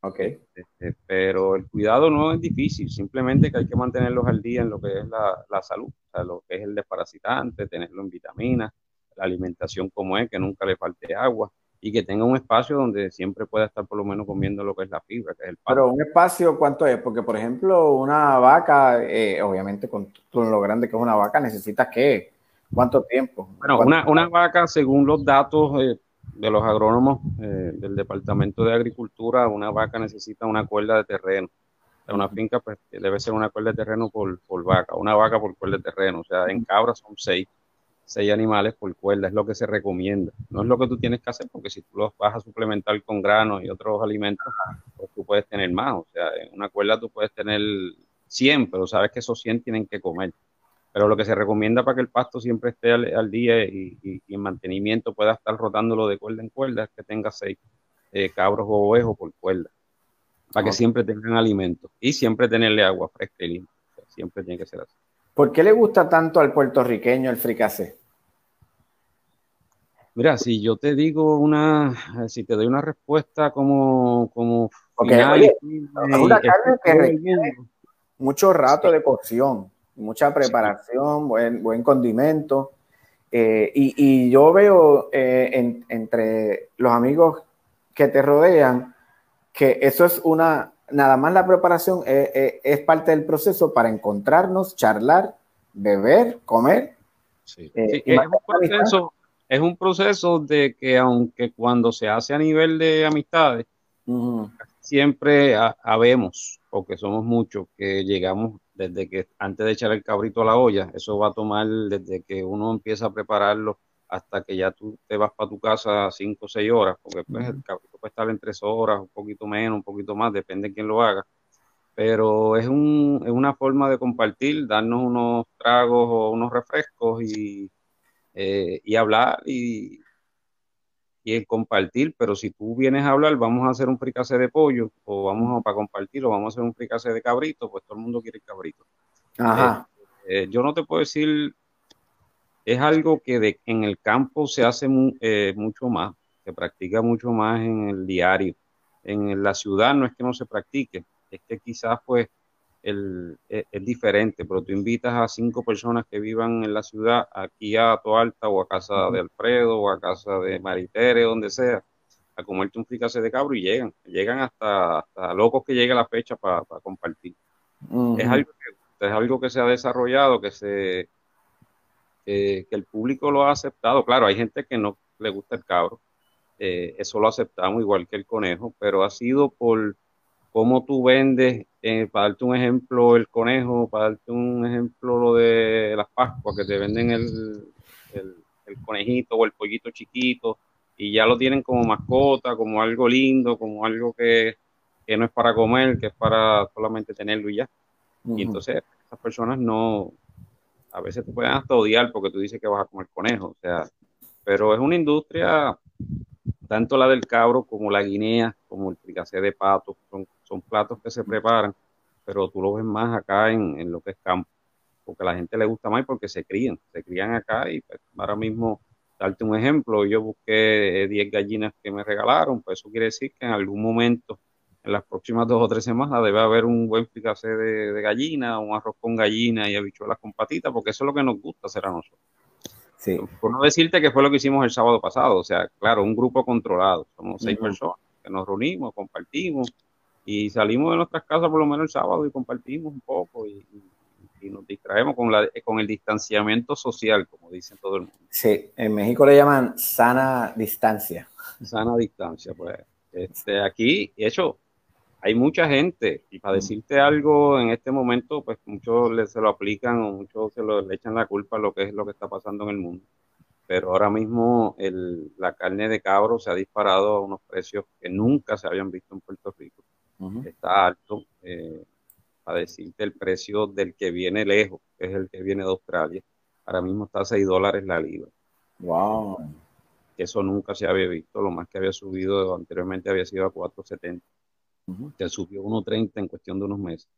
Ok. Este, pero el cuidado no es difícil, simplemente que hay que mantenerlos al día en lo que es la, la salud, o sea, lo que es el desparasitante, tenerlo en vitaminas, la alimentación como es, que nunca le falte agua y que tenga un espacio donde siempre pueda estar por lo menos comiendo lo que es la fibra, que es el pasto. Pero un espacio, ¿cuánto es? Porque, por ejemplo, una vaca, eh, obviamente con, con lo grande que es una vaca, necesitas qué? ¿Cuánto tiempo? Bueno, ¿Cuánto- una, una vaca, según los datos eh, de los agrónomos eh, del Departamento de Agricultura, una vaca necesita una cuerda de terreno. Una finca pues, debe ser una cuerda de terreno por, por vaca, una vaca por cuerda de terreno. O sea, en cabras son seis, seis animales por cuerda, es lo que se recomienda. No es lo que tú tienes que hacer, porque si tú los vas a suplementar con granos y otros alimentos, pues tú puedes tener más. O sea, en una cuerda tú puedes tener 100, pero sabes que esos 100 tienen que comer. Pero lo que se recomienda para que el pasto siempre esté al, al día y, y- y en mantenimiento pueda estar rotándolo de cuerda en cuerda es que tenga seis eh, cabros o ovejos por cuerda, para que siempre tengan alimento y siempre tenerle agua fresca y limpia. O sea, siempre tiene que ser así. ¿Por qué le gusta tanto al puertorriqueño el fricasé? Mira, si yo te digo una, si te doy una respuesta como, como final, oye, es una carne que requiere mucho rato de cocción, mucha preparación, buen, buen condimento. Eh, y, y yo veo eh, en- entre los amigos que te rodean que eso es una, nada más la preparación eh, eh, es parte del proceso para encontrarnos, charlar, beber, comer. Sí, eh, Sí, es un proceso, es un proceso de que aunque cuando se hace a nivel de amistades, siempre ha- habemos, porque somos muchos, que llegamos desde que antes de echar el cabrito a la olla, eso va a tomar desde que uno empieza a prepararlo hasta que ya tú te vas para tu casa cinco o seis horas, porque pues, el cabrito puede estar en tres horas, un poquito menos, un poquito más, depende de quién lo haga. Pero es, un, es una forma de compartir, darnos unos tragos o unos refrescos y, eh, y hablar y, y el compartir, pero si tú vienes a hablar, vamos a hacer un fricase de pollo, o vamos a, para compartir, o vamos a hacer un fricase de cabrito, pues todo el mundo quiere el cabrito. Ajá. Eh, yo no te puedo decir, es algo que de, en el campo se hace mu- eh, mucho más, se practica mucho más en el diario. En la ciudad no es que no se practique, es que quizás pues el, es, es diferente, pero tú invitas a cinco personas que vivan en la ciudad, aquí a Toalta o a casa de Alfredo o a casa de Maritere, donde sea, a comerte un fricase de cabro y llegan, llegan hasta, hasta locos que llegue la fecha para compartir. Es algo que es algo que se ha desarrollado, que se que, que el público lo ha aceptado. Claro, hay gente que no le gusta el cabro, eh, eso lo aceptamos igual que el conejo, pero ha sido por cómo tú vendes, eh, para darte un ejemplo, el conejo, para darte un ejemplo lo de las Pascuas, que te venden el, el, el conejito o el pollito chiquito y ya lo tienen como mascota, como algo lindo, como algo que, que no es para comer, que es para solamente tenerlo y ya. Y entonces esas personas no, a veces te pueden hasta odiar porque tú dices que vas a comer conejo, o sea, pero es una industria tanto la del cabro como la guinea, como el fricasé de pato, son, son platos que se preparan, pero tú lo ves más acá en, en lo que es campo, porque a la gente le gusta más porque se crían, se crían acá y pues, ahora mismo, darte un ejemplo, yo busqué 10 gallinas que me regalaron, pues eso quiere decir que en algún momento, en las próximas dos o tres semanas, debe haber un buen fricasé de, de gallina, un arroz con gallina y habichuelas con patitas, porque eso es lo que nos gusta hacer a nosotros. Sí. Por no decirte que fue lo que hicimos el sábado pasado, o sea, claro, un grupo controlado, somos seis personas que nos reunimos, compartimos y salimos de nuestras casas por lo menos el sábado y compartimos un poco y nos distraemos con, la, con el distanciamiento social, como dicen todo el mundo, Sí, en México le llaman sana distancia. sana distancia. Pues este, aquí, de hecho, hay mucha gente y para decirte algo en este momento, pues muchos le, se lo aplican o muchos se lo, le echan la culpa a lo que es lo que está pasando en el mundo. Pero ahora mismo el, la carne de cabro se ha disparado a unos precios que nunca se habían visto en Puerto Rico. Está alto. eh, para decirte el precio del que viene lejos, que es el que viene de Australia. Ahora mismo está a 6 dólares la libra. Wow. Que eso nunca se había visto. Lo más que había subido anteriormente había sido a 4.70 que subió 1.30 en cuestión de unos meses.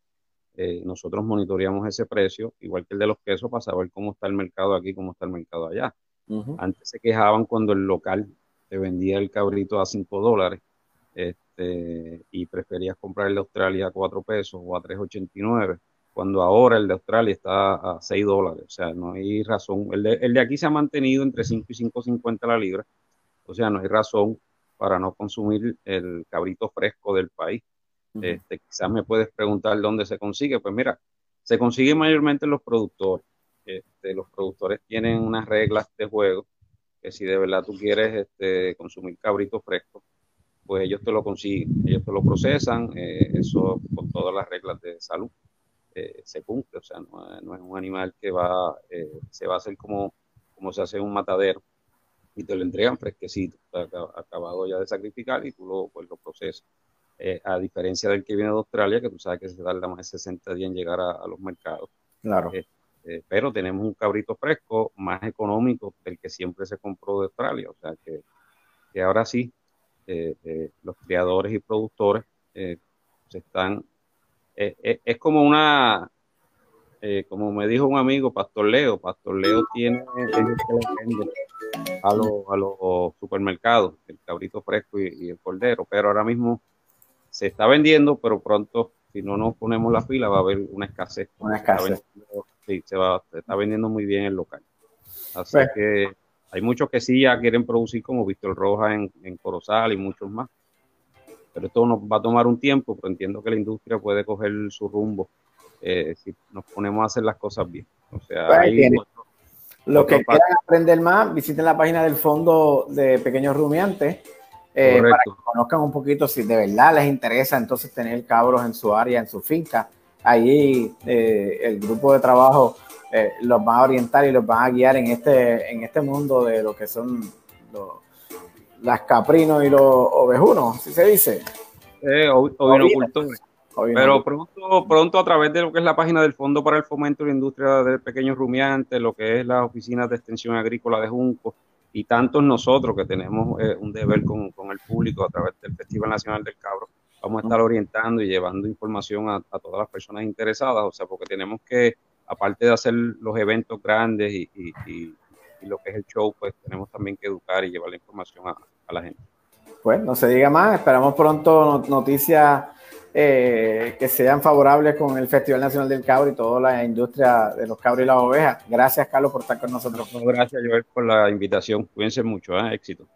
Eh, nosotros monitoreamos ese precio, igual que el de los quesos, para saber cómo está el mercado aquí, cómo está el mercado allá. Antes se quejaban cuando el local te vendía el cabrito a 5 dólares este, y preferías comprar el de Australia a 4 pesos o a 3.89, cuando ahora el de Australia está a 6 dólares. O sea, no hay razón. El de, el de aquí se ha mantenido entre 5 y 5.50 la libra. O sea, no hay razón para no consumir el cabrito fresco del país. Este, quizás me puedes preguntar dónde se consigue. Pues mira, se consigue mayormente en los productores. Este, los productores tienen unas reglas de juego que si de verdad tú quieres este, consumir cabrito fresco, pues ellos te lo consiguen, ellos te lo procesan, eh, eso con todas las reglas de salud eh, se cumple, o sea, no, no es un animal que va, eh, se va a hacer como, como se hace en un matadero y te lo entregan fresquecito, acabado ya de sacrificar y tú lo, pues, lo procesas. Eh, a diferencia del que viene de Australia, que tú sabes que se tarda más de 60 días en llegar a, a los mercados. Claro. Eh, eh, pero tenemos un cabrito fresco más económico del que siempre se compró de Australia. O sea que, que ahora sí, los criadores y productores se están. es como una. como me dijo un amigo, Pastor Leo, Pastor Leo tiene a, los- a los supermercados el cabrito fresco y, y el cordero, pero ahora mismo se está vendiendo, pero pronto, si no nos ponemos la fila, va a haber una escasez. Una escasez. sí, se, va, se está vendiendo muy bien el local. Así Pues- que hay muchos que sí ya quieren producir, como Víctor Roja en, en Corozal y muchos más. Pero esto nos va a tomar un tiempo, pero entiendo que la industria puede coger su rumbo eh, si nos ponemos a hacer las cosas bien. O sea, Pues ahí Los que quieran aprender más, visiten la página del Fondo de Pequeños Rumiantes eh, para que conozcan un poquito si de verdad les interesa entonces tener cabros en su área, en su finca. Ahí eh, el grupo de trabajo eh, los va a orientar y los va a guiar en este, en este mundo de lo que son los, las caprinos y los ovejunos, si se dice. Eh, ovi- Pero pronto, pronto a través de lo que es la página del Fondo para el Fomento de la Industria de Pequeños Rumiantes, lo que es las oficinas de extensión agrícola de Junco y tantos nosotros que tenemos eh, un deber con, con el público a través del Festival Nacional del Cabro, vamos a estar orientando y llevando información a, a todas las personas interesadas, o sea, porque tenemos que, aparte de hacer los eventos grandes y, y- y- y lo que es el show, pues tenemos también que educar y llevar la información a, a la gente. Pues no se diga más, esperamos pronto no- noticias eh, que sean favorables con el Festival Nacional del Cabro y toda la industria de los cabros y las ovejas. Gracias, Carlos, por estar con nosotros. Gracias, Joel, por la invitación. Cuídense mucho, ¿eh? éxito.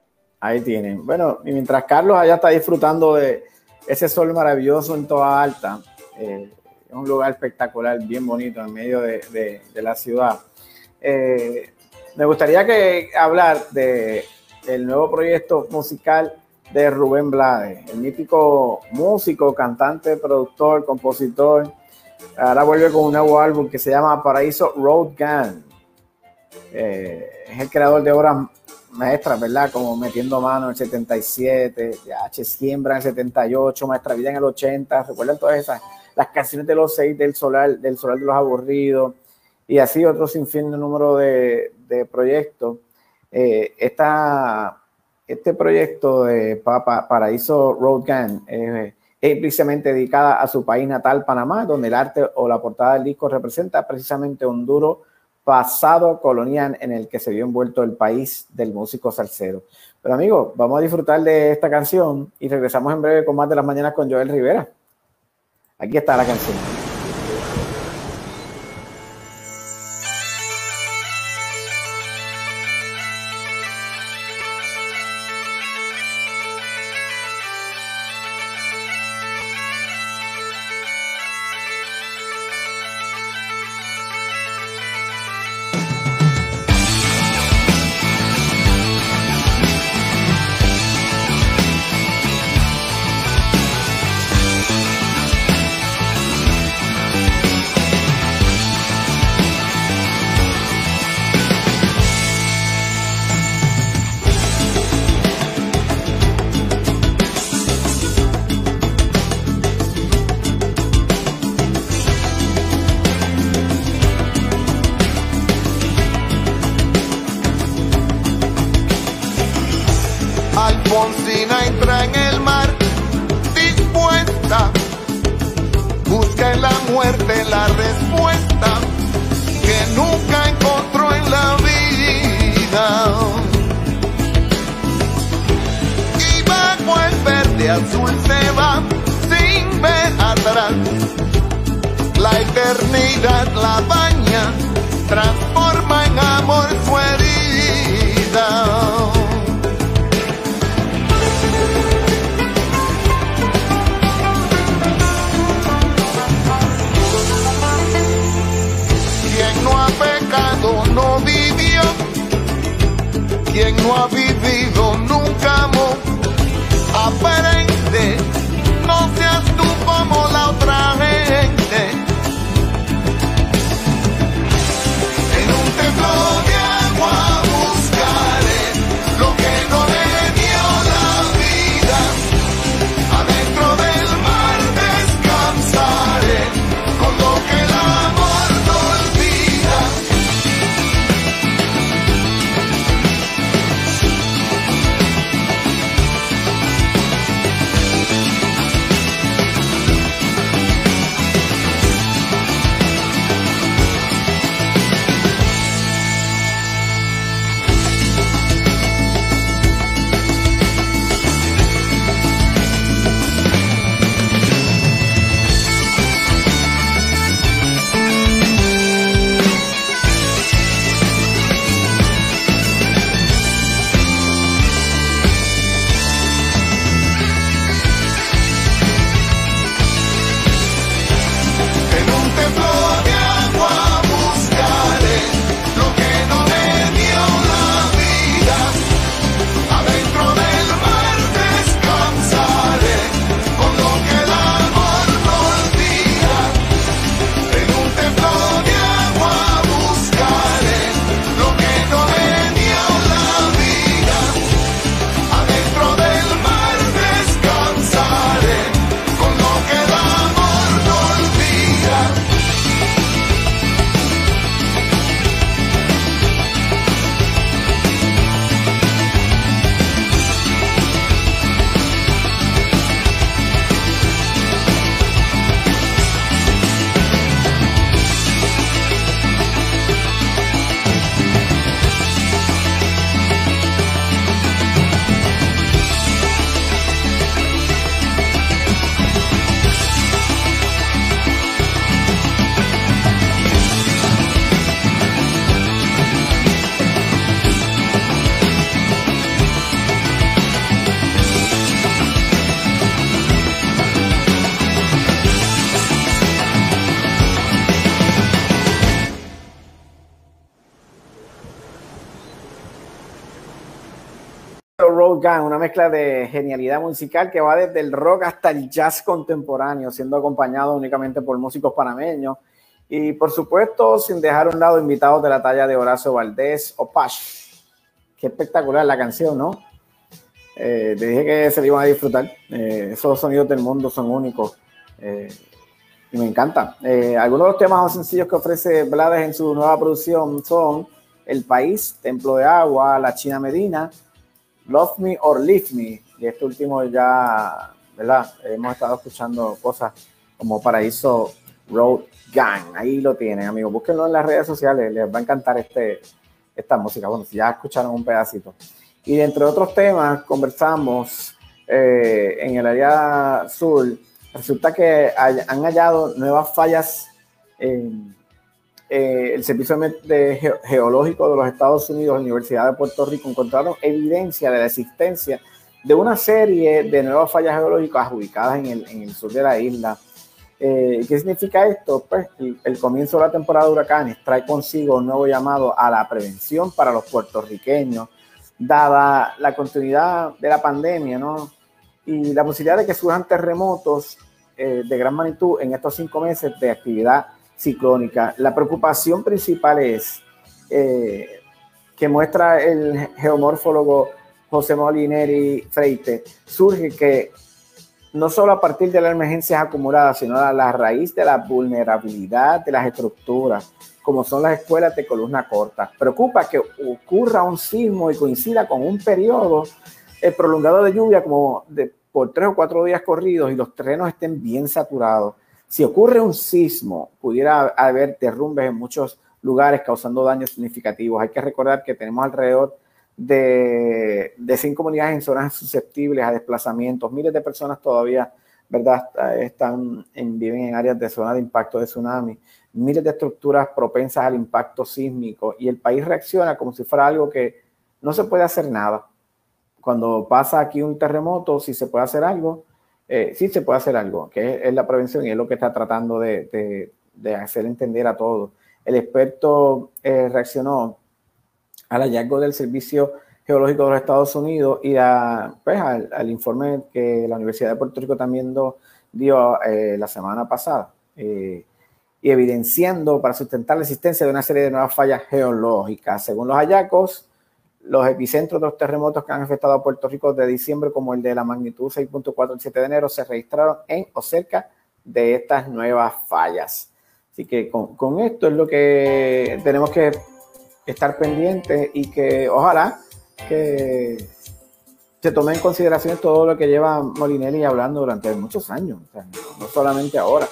Ahí tienen. Bueno, y mientras Carlos allá está disfrutando de ese sol maravilloso en toda alta, eh, es un lugar espectacular, bien bonito, en medio de, de- de la ciudad. Me gustaría que hablar de el nuevo proyecto musical de Rubén Blades, el mítico músico, cantante, productor, compositor. Ahora vuelve con un nuevo álbum que se llama Paraíso Road Gang. Eh, es el creador de obras maestras, ¿verdad? Como Metiendo Mano en el 77, H. Siembra en el 78, Maestra Vida en el 80. ¿Recuerdan todas esas? Las canciones de los seis del Solar, del Solar de los Aburridos y así otro sinfín de número de, de proyectos. Eh, esta, este proyecto de Papa, Paraíso Road Gang es precisamente dedicada a su país natal, Panamá, donde el arte o la portada del disco representa precisamente un duro pasado colonial en el que se vio envuelto el país del músico salsero. Pero amigos, vamos a disfrutar de esta canción y regresamos en breve con más de las mañanas con Joel Rivera. Aquí está la canción. Gang, una mezcla de genialidad musical que va desde el rock hasta el jazz contemporáneo, siendo acompañado únicamente por músicos panameños y por supuesto sin dejar a un lado invitados de la talla de Horacio Valdés o Pash. Qué espectacular la canción, ¿no? Eh, te dije que se la iban a disfrutar. Eh, esos sonidos del mundo son únicos eh, y me encantan. Eh, algunos de los temas más sencillos que ofrece Blades en su nueva producción son El País, Templo de Agua, La China Medina, Love Me or Leave Me. Y este último ya, ¿verdad? Hemos estado escuchando cosas como Paraíso Road Gang. Ahí lo tienen, amigos. Búsquenlo en las redes sociales. Les va a encantar este, esta música. Bueno, si ya escucharon un pedacito. Y entre otros temas, conversamos eh, en el área sur. Resulta que han hallado nuevas fallas en eh, el Servicio Geológico de los Estados Unidos, Universidad de Puerto Rico, encontraron evidencia de la existencia de una serie de nuevas fallas geológicas ubicadas en el, en el sur de la isla. Eh, ¿Qué significa esto? Pues el, comienzo de la temporada de huracanes trae consigo un nuevo llamado a la prevención para los puertorriqueños, dada la continuidad de la pandemia, ¿no? Y la posibilidad de que surjan terremotos eh, de gran magnitud en estos cinco meses de actividad ciclónica. La preocupación principal es eh, que muestra el geomorfólogo José Molineri Freite, surge que no solo a partir de las emergencias acumuladas, sino a la raíz de la vulnerabilidad de las estructuras, como son las escuelas de columna corta. Preocupa que ocurra un sismo y coincida con un periodo eh, prolongado de lluvia como de, por tres o cuatro días corridos y los terrenos estén bien saturados. Si ocurre un sismo, pudiera haber derrumbes en muchos lugares causando daños significativos. Hay que recordar que tenemos alrededor de, de comunidades en zonas susceptibles a desplazamientos. Miles de personas todavía, ¿verdad?, están en, viven en áreas de zona de impacto de tsunami. Miles de estructuras propensas al impacto sísmico y el país reacciona como si fuera algo que no se puede hacer nada. Cuando pasa aquí un terremoto, si se puede hacer algo, eh, sí se puede hacer algo, que es, la prevención y es lo que está tratando de, hacer entender a todos. El experto eh, reaccionó al hallazgo del Servicio Geológico de los Estados Unidos y pues, al, informe que la Universidad de Puerto Rico también dio eh, la semana pasada, y evidenciando para sustentar la existencia de una serie de nuevas fallas geológicas. Según los hallazgos, los epicentros de los terremotos que han afectado a Puerto Rico de diciembre, como el de la magnitud 6.4 el 7 de enero, se registraron en o cerca de estas nuevas fallas. Así que con, esto es lo que tenemos que estar pendientes y que ojalá que se tome en consideración todo lo que lleva Molinelli hablando durante muchos años, no solamente ahora.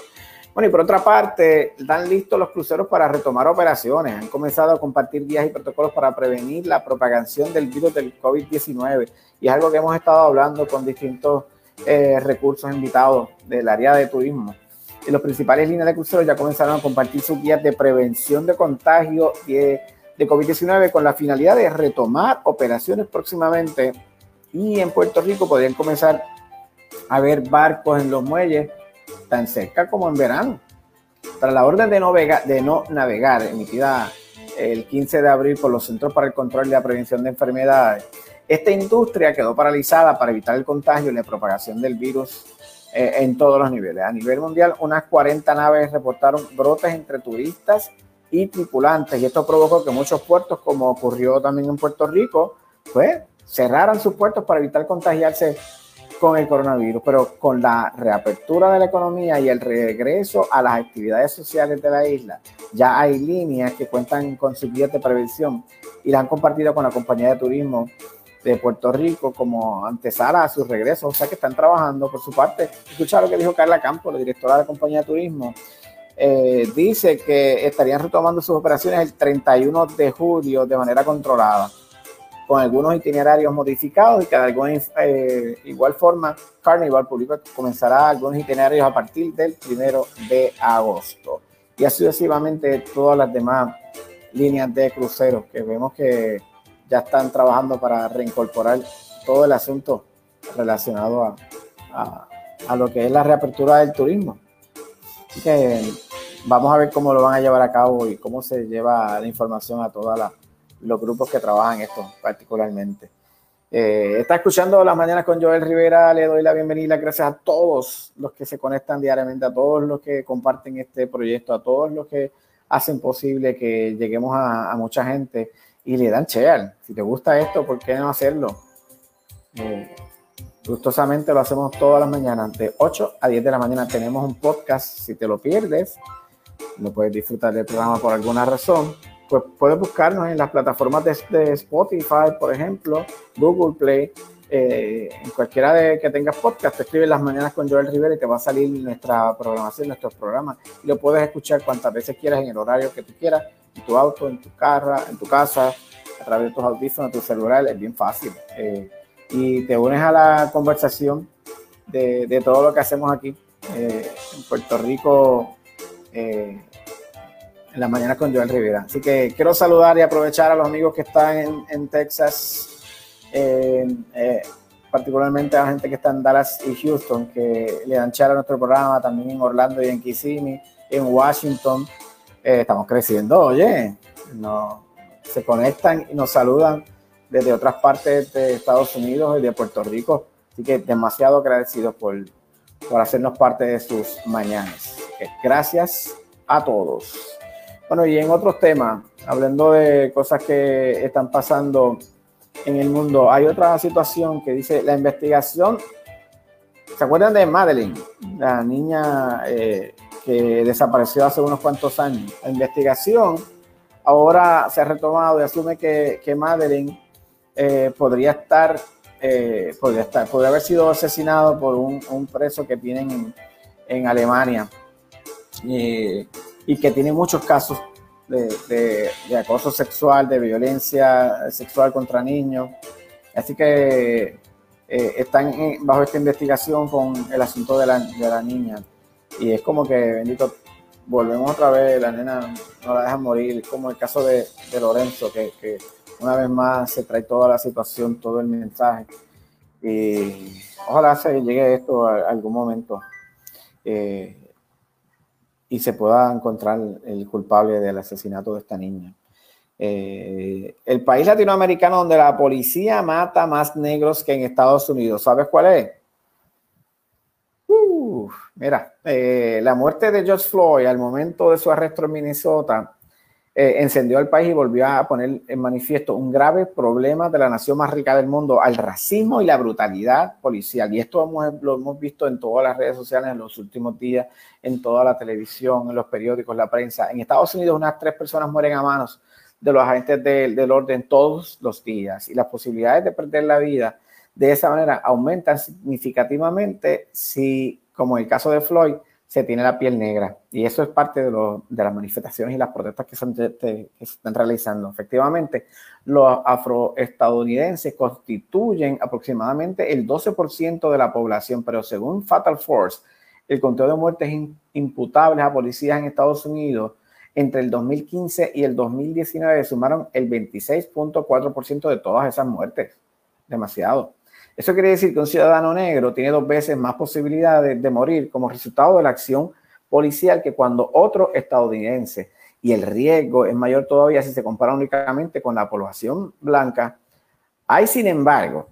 Bueno, y por otra parte, dan listos los cruceros para retomar operaciones. Han comenzado a compartir guías y protocolos para prevenir la propagación del virus del COVID-19. Y es algo que hemos estado hablando con distintos eh, recursos invitados del área de turismo. Y las principales líneas de cruceros ya comenzaron a compartir sus guías de prevención de contagio de, de COVID-19 con la finalidad de retomar operaciones próximamente. Y en Puerto Rico podrían comenzar a ver barcos en los muelles tan cerca como en verano. Tras la orden de no, de no navegar emitida el 15 de abril por los Centros para el Control y la Prevención de Enfermedades, esta industria quedó paralizada para evitar el contagio y la propagación del virus eh, en todos los niveles. A nivel mundial, unas 40 naves reportaron brotes entre turistas y tripulantes y esto provocó que muchos puertos, como ocurrió también en Puerto Rico, pues cerraran sus puertos para evitar contagiarse con el coronavirus, pero con la reapertura de la economía y el regreso a las actividades sociales de la isla, ya hay líneas que cuentan con guías de prevención y la han compartido con la compañía de turismo de Puerto Rico como antesala a su regreso, o sea que están trabajando por su parte. Escucha lo que dijo Carla Campos, la directora de la compañía de turismo. Eh, dice que estarían retomando sus operaciones el 31 de julio de manera controlada con algunos itinerarios modificados y que de alguna eh, igual forma Carnival Público comenzará algunos itinerarios a partir del primero de agosto. Y así sucesivamente todas las demás líneas de cruceros que vemos que ya están trabajando para reincorporar todo el asunto relacionado a, a, a lo que es la reapertura del turismo. Así que vamos a ver cómo lo van a llevar a cabo y cómo se lleva la información a toda la los grupos que trabajan esto particularmente. Eh, está escuchando las mañanas con Joel Rivera, le doy la bienvenida, gracias a todos los que se conectan diariamente, a todos los que comparten este proyecto, a todos los que hacen posible que lleguemos a, mucha gente y le dan share. Si te gusta esto, ¿por qué no hacerlo? Eh, gustosamente lo hacemos todas las mañanas, de 8 a 10 de la mañana tenemos un podcast, si te lo pierdes, no puedes disfrutar del programa por alguna razón, pues puedes buscarnos en las plataformas de, Spotify, por ejemplo, Google Play, eh, en cualquiera de que tengas podcast, te escribes las mañanas con Joel Rivera y te va a salir nuestra programación, nuestros programas. Y lo puedes escuchar cuantas veces quieras en el horario que tú quieras, en tu auto, en tu carro, en tu casa, a través de tus audífonos, tu celular, es bien fácil. Eh, y te unes a la conversación de, de todo lo que hacemos aquí eh, en Puerto Rico en las mañanas con Joel Rivera. Así que quiero saludar y aprovechar a los amigos que están en, Texas, eh, eh, particularmente a la gente que está en Dallas y Houston, que le dan char a nuestro programa, también en Orlando y en Kissimmee, en Washington. Eh, estamos creciendo, oye, no, se conectan y nos saludan desde otras partes de Estados Unidos y de Puerto Rico. Así que demasiado agradecidos por, por hacernos parte de sus mañanas. Gracias a todos. Bueno, y en otros temas, hablando de cosas que están pasando en el mundo. Hay otra situación que dice la investigación. ¿Se acuerdan de Madeline, la niña eh, que desapareció hace unos cuantos años? La investigación ahora se ha retomado y asume que, que Madeline eh, podría estar, eh, podría estar, podría haber sido asesinado por un, un preso que tienen en, en Alemania y, que tiene muchos casos de, acoso sexual, de violencia sexual contra niños. Así que eh, están bajo esta investigación con el asunto de la, niña. Y es como que, bendito, volvemos otra vez, la nena no la dejan morir, como el caso de, Lorenzo, que, una vez más se trae toda la situación, todo el mensaje. Y ojalá se llegue esto a, a algún momento. Eh, y se pueda encontrar el culpable del asesinato de esta niña. Eh, el país latinoamericano donde la policía mata más negros que en Estados Unidos, ¿sabes cuál es? Uh, mira, eh, la muerte de George Floyd al momento de su arresto en Minnesota eh, encendió al país y volvió a poner en manifiesto un grave problema de la nación más rica del mundo, al racismo y la brutalidad policial. Y esto hemos, lo hemos visto en todas las redes sociales en los últimos días, en toda la televisión, en los periódicos, la prensa. En Estados Unidos unas tres personas mueren a manos de los agentes de, del orden todos los días y las posibilidades de perder la vida de esa manera aumentan significativamente si, como en el caso de Floyd, se tiene la piel negra. Y eso es parte de, lo, de las manifestaciones y las protestas que, que se están realizando. Efectivamente, los afroestadounidenses constituyen aproximadamente el 12% de la población, pero según Fatal Force, el conteo de muertes imputables a policías en Estados Unidos entre el 2015 y el 2019 sumaron el 26.4% de todas esas muertes. Demasiado. Eso quiere decir que un ciudadano negro tiene dos veces más posibilidades de morir como resultado de la acción policial que cuando otro estadounidense. Y el riesgo es mayor todavía si se compara únicamente con la población blanca. Hay, sin embargo,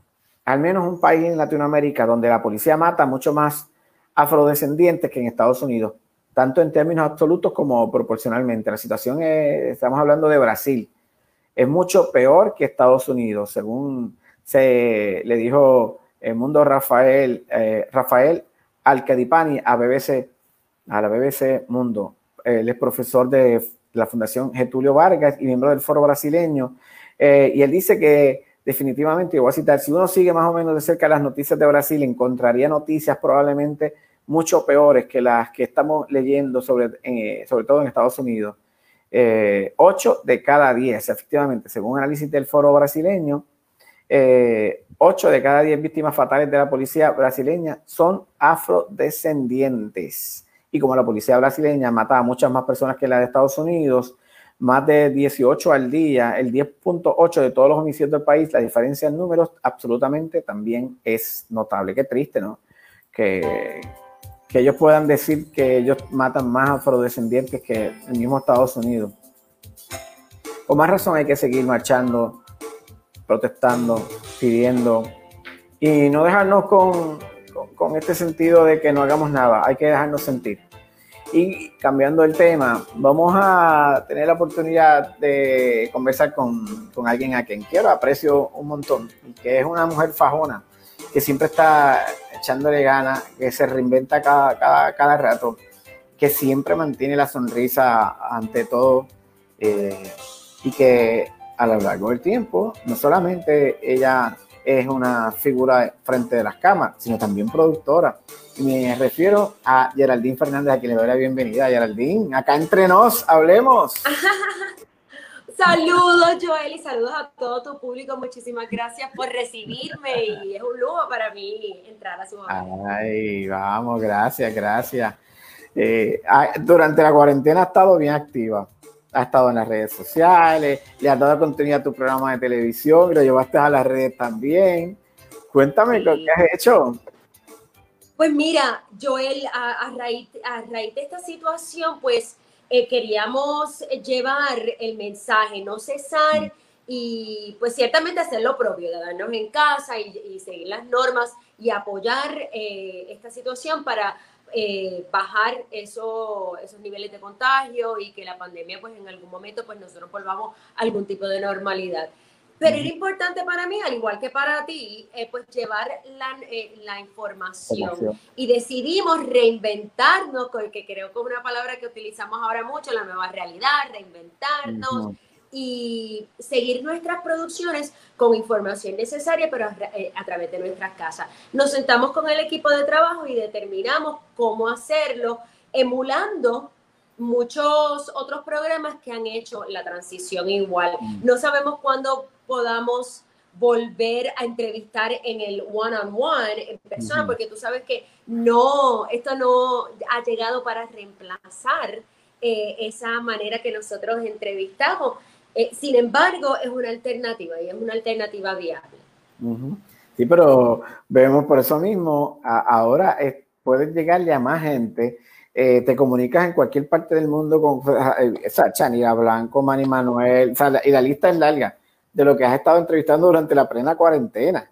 al menos un país en Latinoamérica donde la policía mata mucho más afrodescendientes que en Estados Unidos, tanto en términos absolutos como proporcionalmente. La situación es, estamos hablando de Brasil, es mucho peor que Estados Unidos, según se le dijo el mundo Rafael, eh, Rafael Alcadipani a BBC, a la BBC Mundo. Él es profesor de la Fundación Getulio Vargas y miembro del Foro Brasileño. Eh, y él dice que definitivamente, yo voy a citar, si uno sigue más o menos de cerca las noticias de Brasil, encontraría noticias probablemente mucho peores que las que estamos leyendo, sobre, eh, sobre todo en Estados Unidos. Eh, 8 de cada 10, efectivamente, según análisis del Foro Brasileño, eh, 8 de cada 10 víctimas fatales de la policía brasileña son afrodescendientes. Y como la policía brasileña mata a muchas más personas que la de Estados Unidos, más de 18 al día, el 10.8 de todos los homicidios del país, la diferencia en números absolutamente también es notable. Qué triste, ¿no? Que, que ellos puedan decir que ellos matan más afrodescendientes que el mismo Estados Unidos. Con más razón hay que seguir marchando protestando, pidiendo y no dejarnos con, con, con, este sentido de que no hagamos nada, hay que dejarnos sentir. Y cambiando el tema, vamos a tener la oportunidad de conversar con, con alguien a quien quiero, aprecio un montón, que es una mujer fajona, que siempre está echándole ganas, que se reinventa cada, cada, cada rato, que siempre mantiene la sonrisa ante todo. Eh, y que a lo largo del tiempo, no solamente ella es una figura frente de las cámaras, sino también productora. Y me refiero a Geraldine Fernández, a quien le doy la bienvenida. Geraldine, acá entre nos, hablemos. [LAUGHS] Saludos, Joel, y saludos a todo tu público. Muchísimas gracias por recibirme y es un lujo para mí entrar a su hogar. Ay, vamos, gracias, gracias. Eh, ah, durante la cuarentena ha estado bien activa. Ha estado en las redes sociales, le has dado contenido a tu programa de televisión, lo llevaste a las redes también. Cuéntame, ¿qué has hecho? Pues mira, Joel, a, raíz, a raíz de esta situación, pues eh, queríamos llevar el mensaje, no cesar y pues ciertamente hacer lo propio, de darnos en casa y, seguir las normas y apoyar eh, esta situación para eh, bajar eso, esos niveles de contagio y que la pandemia pues en algún momento pues nosotros volvamos a algún tipo de normalidad. Pero era importante para mí, al igual que para ti, eh, pues llevar la, eh, la información. Y decidimos reinventarnos, que creo que es una palabra que utilizamos ahora mucho, la nueva realidad, reinventarnos. Y seguir nuestras producciones con información necesaria, pero a, eh, a través de nuestras casas. Nos sentamos con el equipo de trabajo y determinamos cómo hacerlo, emulando muchos otros programas que han hecho la transición igual. No sabemos cuándo podamos volver a entrevistar en el one-on-one, en persona, porque tú sabes que no, esto no ha llegado para reemplazar eh, esa manera que nosotros entrevistamos. Eh, sin embargo, es una alternativa y es una alternativa viable. Sí, pero vemos por eso mismo, ahora puedes llegarle a más gente. Eh, te comunicas en cualquier parte del mundo con o Chanira Blanco, Manny Manuel, y la lista es larga de lo que has estado entrevistando durante la plena cuarentena.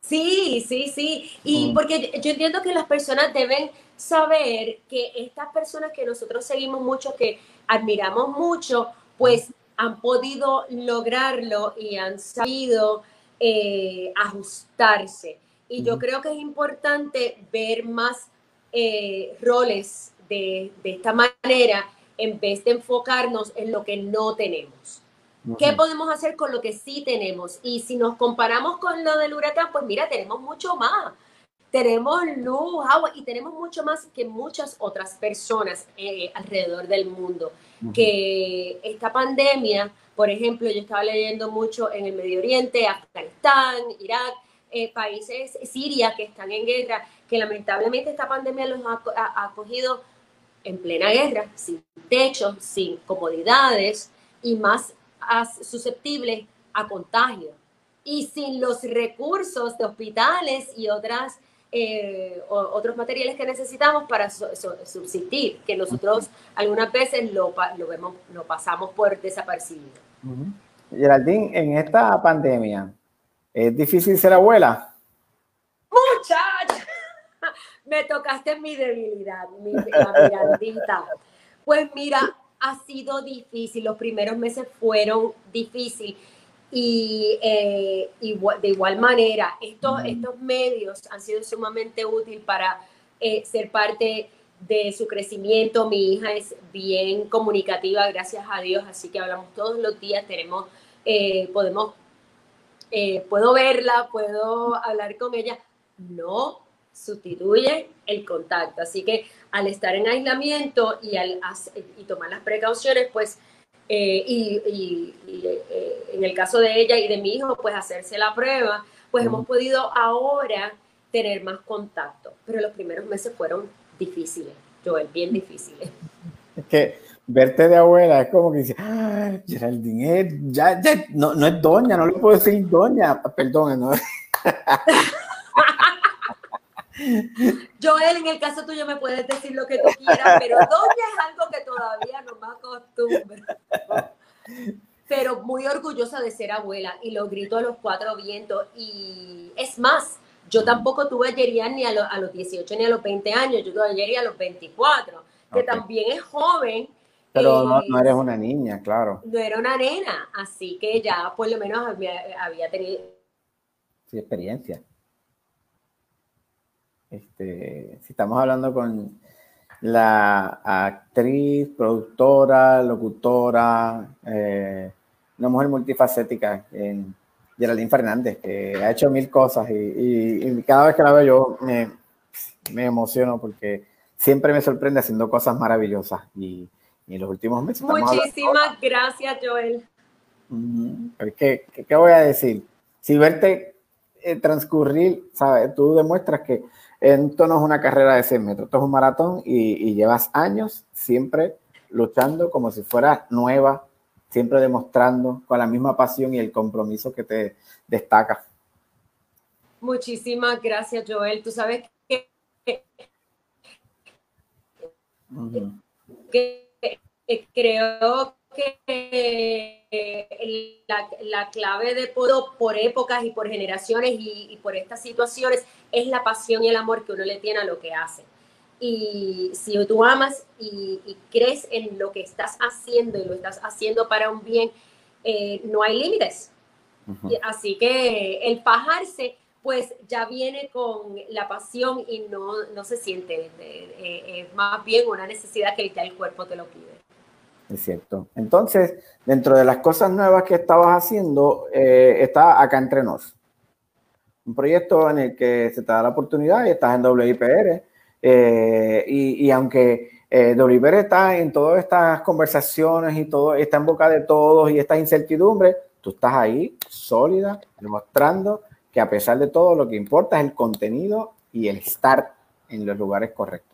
Sí, sí, sí. Y porque yo entiendo que las personas deben saber que estas personas que nosotros seguimos mucho, que admiramos mucho, pues han podido lograrlo y han sabido eh, ajustarse. Y yo creo que es importante ver más eh, roles de, de esta manera en vez de enfocarnos en lo que no tenemos. ¿Qué podemos hacer con lo que sí tenemos? Y si nos comparamos con lo del huracán, pues mira, tenemos mucho más. Tenemos luz, agua y tenemos mucho más que muchas otras personas eh, alrededor del mundo. Que esta pandemia, por ejemplo, yo estaba leyendo mucho en el Medio Oriente, Afganistán, Irak, eh, países, Siria, que están en guerra, que lamentablemente esta pandemia los ha, ha cogido en plena guerra, sin techo, sin comodidades y más susceptibles a contagio. Y sin los recursos de hospitales y otras, eh, otros materiales que necesitamos para subsistir, que nosotros algunas veces lo, lo, vemos, lo pasamos por desapercibido. Geraldine, en esta pandemia, ¿es difícil ser abuela? Muchacha, [LAUGHS] me tocaste mi debilidad, mi, la Pues mira, ha sido difícil, los primeros meses fueron difíciles y eh, de igual manera estos, estos medios han sido sumamente útiles para eh, ser parte de su crecimiento. Mi hija es bien comunicativa, gracias a Dios, así que hablamos todos los días, tenemos, eh, podemos, puedo verla, puedo hablar con ella. No sustituye el contacto. Así que al estar en aislamiento y, al, y tomar las precauciones, pues, eh, y, eh, en el caso de ella y de mi hijo, pues hacerse la prueba, pues hemos podido ahora tener más contacto. Pero los primeros meses fueron difíciles, Joel, bien difíciles. Es que verte de abuela es como que dice, ah, Geraldine, ya, ya, no, no es doña, no le puedo decir doña, perdón, ¿no? [LAUGHS] Joel, en el caso tuyo me puedes decir lo que tú quieras, pero doña es algo que todavía no me acostumbro. Pero muy orgullosa de ser abuela y lo grito a los cuatro vientos. Y es más, yo tampoco tuve a ni a, los 18 ni a los 20 años, yo tuve a a los 24, que también es joven. Pero no, no, eres una niña, claro. No era una nena, así que ya por lo menos había, había tenido... Sí, experiencia. Este, si estamos hablando con la actriz, productora, locutora, eh, una mujer multifacética, eh, Geraldine Fernández, que ha hecho mil cosas y, y- y cada vez que la veo yo me, me emociono porque siempre me sorprende haciendo cosas maravillosas y, y en los últimos meses Muchísimas gracias, Joel. Ujú. Pero ¿Qué, qué, qué voy a decir? Si verte eh, transcurrir, ¿sabes? Tú demuestras que esto no es una carrera de 100 metros, esto es un maratón y, y llevas años siempre luchando como si fueras nueva, siempre demostrando con la misma pasión y el compromiso que te destaca. Muchísimas gracias, Joel. Tú sabes que, Ujú. que- que creo que eh, la, la clave de todo por épocas y por generaciones y, y por estas situaciones es la pasión y el amor que uno le tiene a lo que hace. Y si tú amas y, y crees en lo que estás haciendo y lo estás haciendo para un bien, eh, no hay límites. Ujú. Y Así que el fajarse, pues ya viene con la pasión y no, no se siente, eh, eh, es más bien una necesidad que ya el cuerpo te lo pide. Es cierto. Entonces, dentro de las cosas nuevas que estabas haciendo, eh, está acá entre nos. Un proyecto en el que se te da la oportunidad y estás en WIPR. eh, y, y aunque eh, WIPR está en todas estas conversaciones y todo, está en boca de todos y estas incertidumbres, tú estás ahí sólida, demostrando que a pesar de todo lo que importa es el contenido y el estar en los lugares correctos.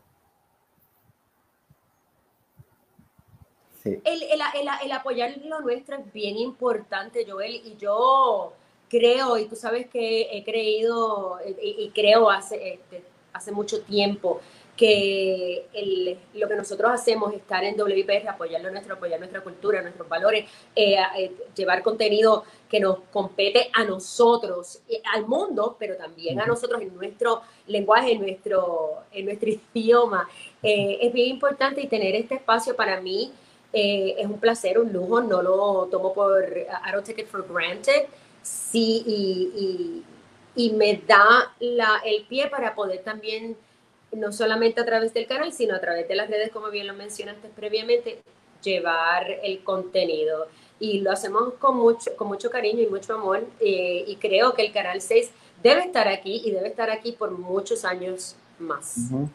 Sí. El, el, el, el apoyar lo nuestro es bien importante, Joel, y yo creo, y tú sabes que he creído y, y creo hace, este, hace mucho tiempo que el, lo que nosotros hacemos, estar en WIPR, apoyar lo nuestro, apoyar nuestra cultura, nuestros valores, eh, eh, llevar contenido que nos compete a nosotros, eh, al mundo, pero también a nosotros en nuestro lenguaje, en nuestro, en nuestro [LAUGHS] idioma, eh, es bien importante y tener este espacio para mí eh, es un placer, un lujo, no lo tomo por, I don't take it for granted, sí, y, y, y me da la, el pie para poder también, no solamente a través del canal, sino a través de las redes, como bien lo mencionaste previamente, llevar el contenido. Y lo hacemos con mucho, con mucho cariño y mucho amor, eh, y creo que el Canal 6 debe estar aquí y debe estar aquí por muchos años más. Ujú.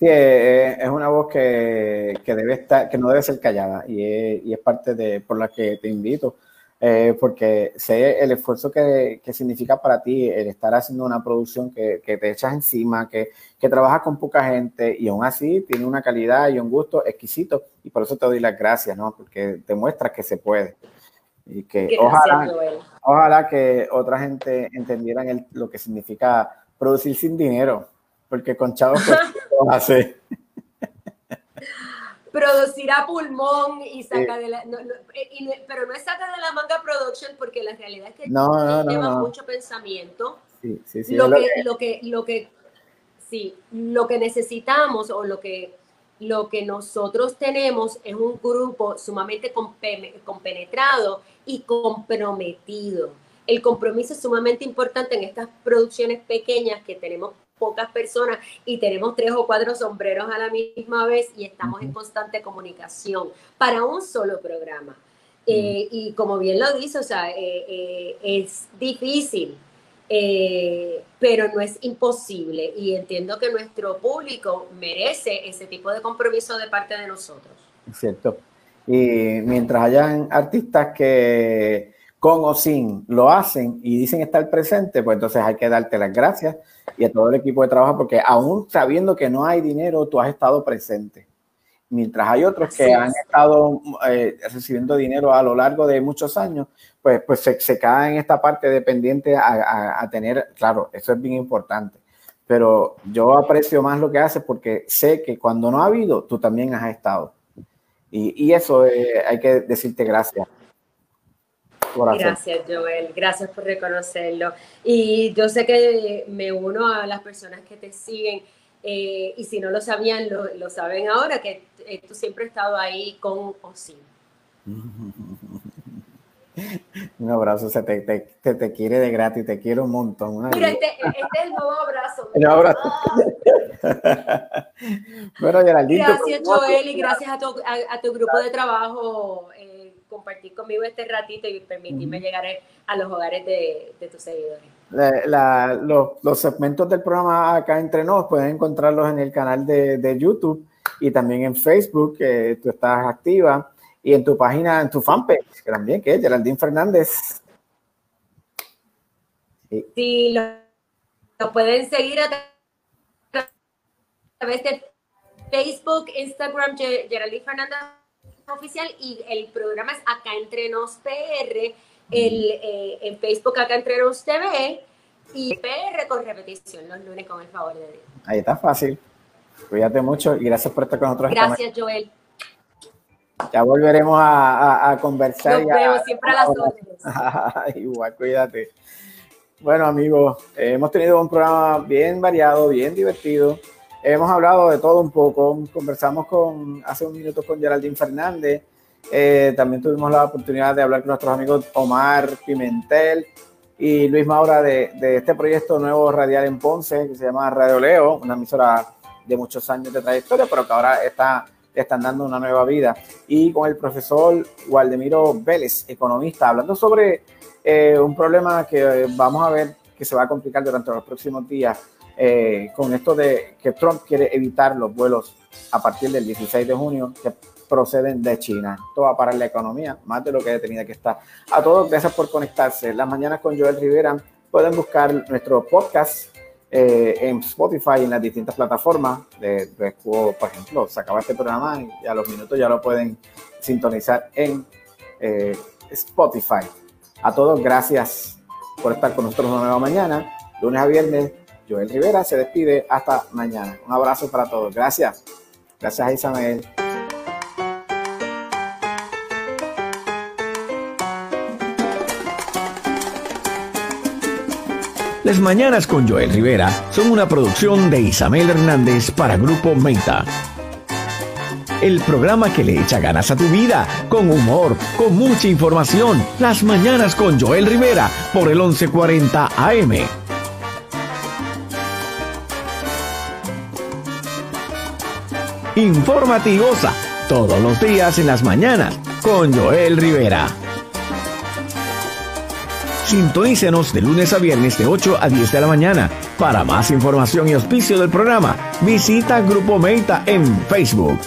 Sí, es una voz que, que debe estar, que no debe ser callada y es, y es parte de por la que te invito, eh, porque sé el esfuerzo que, que significa para ti el estar haciendo una producción que, que te echas encima, que, que trabajas con poca gente y aún así tiene una calidad y un gusto exquisito y por eso te doy las gracias, ¿no? Porque te muestras que se puede y que Gracias, ojalá, Joel. ojalá que otra gente entendieran el- lo que significa producir sin dinero, porque con chavos pues, [LAUGHS] hace. producir a pulmón y saca Sí. de la, no, no, eh, y pero no es saca de la manga production porque la realidad es que No, lleva mucho pensamiento Sí, sí, sí, lo, que, que- lo que lo que sí lo que necesitamos o lo que lo que nosotros tenemos es un grupo sumamente compe- compenetrado y comprometido el compromiso es sumamente importante en estas producciones pequeñas que tenemos pocas personas y tenemos tres o cuatro sombreros a la misma vez y estamos en constante comunicación para un solo programa. Eh, y como bien lo dice, o sea, eh, eh, es difícil, pero no es imposible. Y entiendo que nuestro público merece ese tipo de compromiso de parte de nosotros. Es cierto. Y mientras hayan artistas que con o sin lo hacen y dicen estar presente, pues entonces hay que darte las gracias y a todo el equipo de trabajo, porque aún sabiendo que no hay dinero, tú has estado presente. Mientras hay otros que han es. estado eh, recibiendo dinero a lo largo de muchos años, pues, pues se, se caen en esta parte dependiente a, a- a tener, claro, eso es bien importante. Pero yo aprecio más lo que haces porque sé que cuando no ha habido, tú también has estado. Y, y eso eh, hay que decirte gracias. Gracias, Joel. Gracias por reconocerlo. Y yo sé que me uno a las personas que te siguen. eh, y si no lo sabían, lo, lo saben ahora, que eh, tú siempre has estado ahí con o sin. [LAUGHS] Un abrazo, se te, te, te, te quiere de gratis, te quiero un montón. una Mira, este, este es el nuevo abrazo. [LAUGHS] El abrazo. [LAUGHS] Bueno, Geraldine. Gracias, Joel, y gracias a tu, a, tu grupo de trabajo. Compartir conmigo este ratito y permitirme llegar a los hogares de, de tus seguidores. La, los, los, segmentos del programa acá entre nos pueden encontrarlos en el canal de, de YouTube y también en Facebook, que tú estás activa, y en tu página, en tu fanpage, que también, que es Geraldine Fernández. Sí, lo, pueden seguir a través de Facebook, Instagram, Geraldine Fernández Oficial, y el programa es Acá Entre Nos PR, el, eh, en Facebook Acá Entre Nos TV, y PR con repetición los lunes con el favor de Dios. Ahí está fácil. Cuídate mucho y gracias por estar con nosotros. Gracias, Joel. Ya volveremos a, a, conversar. Nos vemos siempre a las órdenes. [LAUGHS] Igual, cuídate. Bueno, amigos, hemos tenido un programa bien variado, bien divertido. Hemos hablado de todo un poco. Conversamos con hace un minuto con Geraldine Fernández. Eh, también tuvimos la oportunidad de hablar con nuestros amigos Omar Pimentel y Luis Maura de, de este proyecto nuevo radial en Ponce que se llama Radio Leo, una emisora de muchos años de trayectoria, pero que ahora está, están dando una nueva vida. Y con el profesor Waldemiro Vélez, economista, hablando sobre eh, un problema que vamos a ver que se va a complicar durante los próximos días eh, con esto de que Trump quiere evitar los vuelos a partir del 16 de junio que proceden de China. Esto va a parar la economía, más de lo que tenía que estar. A todos, gracias por conectarse. Las mañanas con Joel Rivera pueden buscar nuestro podcast eh, en Spotify, en las distintas plataformas. De, por ejemplo, se acaba este programa y a los minutos ya lo pueden sintonizar en eh, Spotify. A todos, gracias por estar con nosotros una nueva mañana. Lunes a viernes, Joel Rivera se despide. Hasta mañana. Un abrazo para todos. Gracias. Gracias a Isabel. Las Mañanas con Joel Rivera son una producción de Isabel Hernández para Grupo Meta. El programa que le echa ganas a tu vida, con humor, con mucha información. Las Mañanas con Joel Rivera por el 1140 AM. Informativosa, todos los días en las mañanas con Joel Rivera. Sintonícenos de lunes a viernes de 8 a 10 de la mañana. Para más información y auspicio del programa, visita Grupo Meta en Facebook.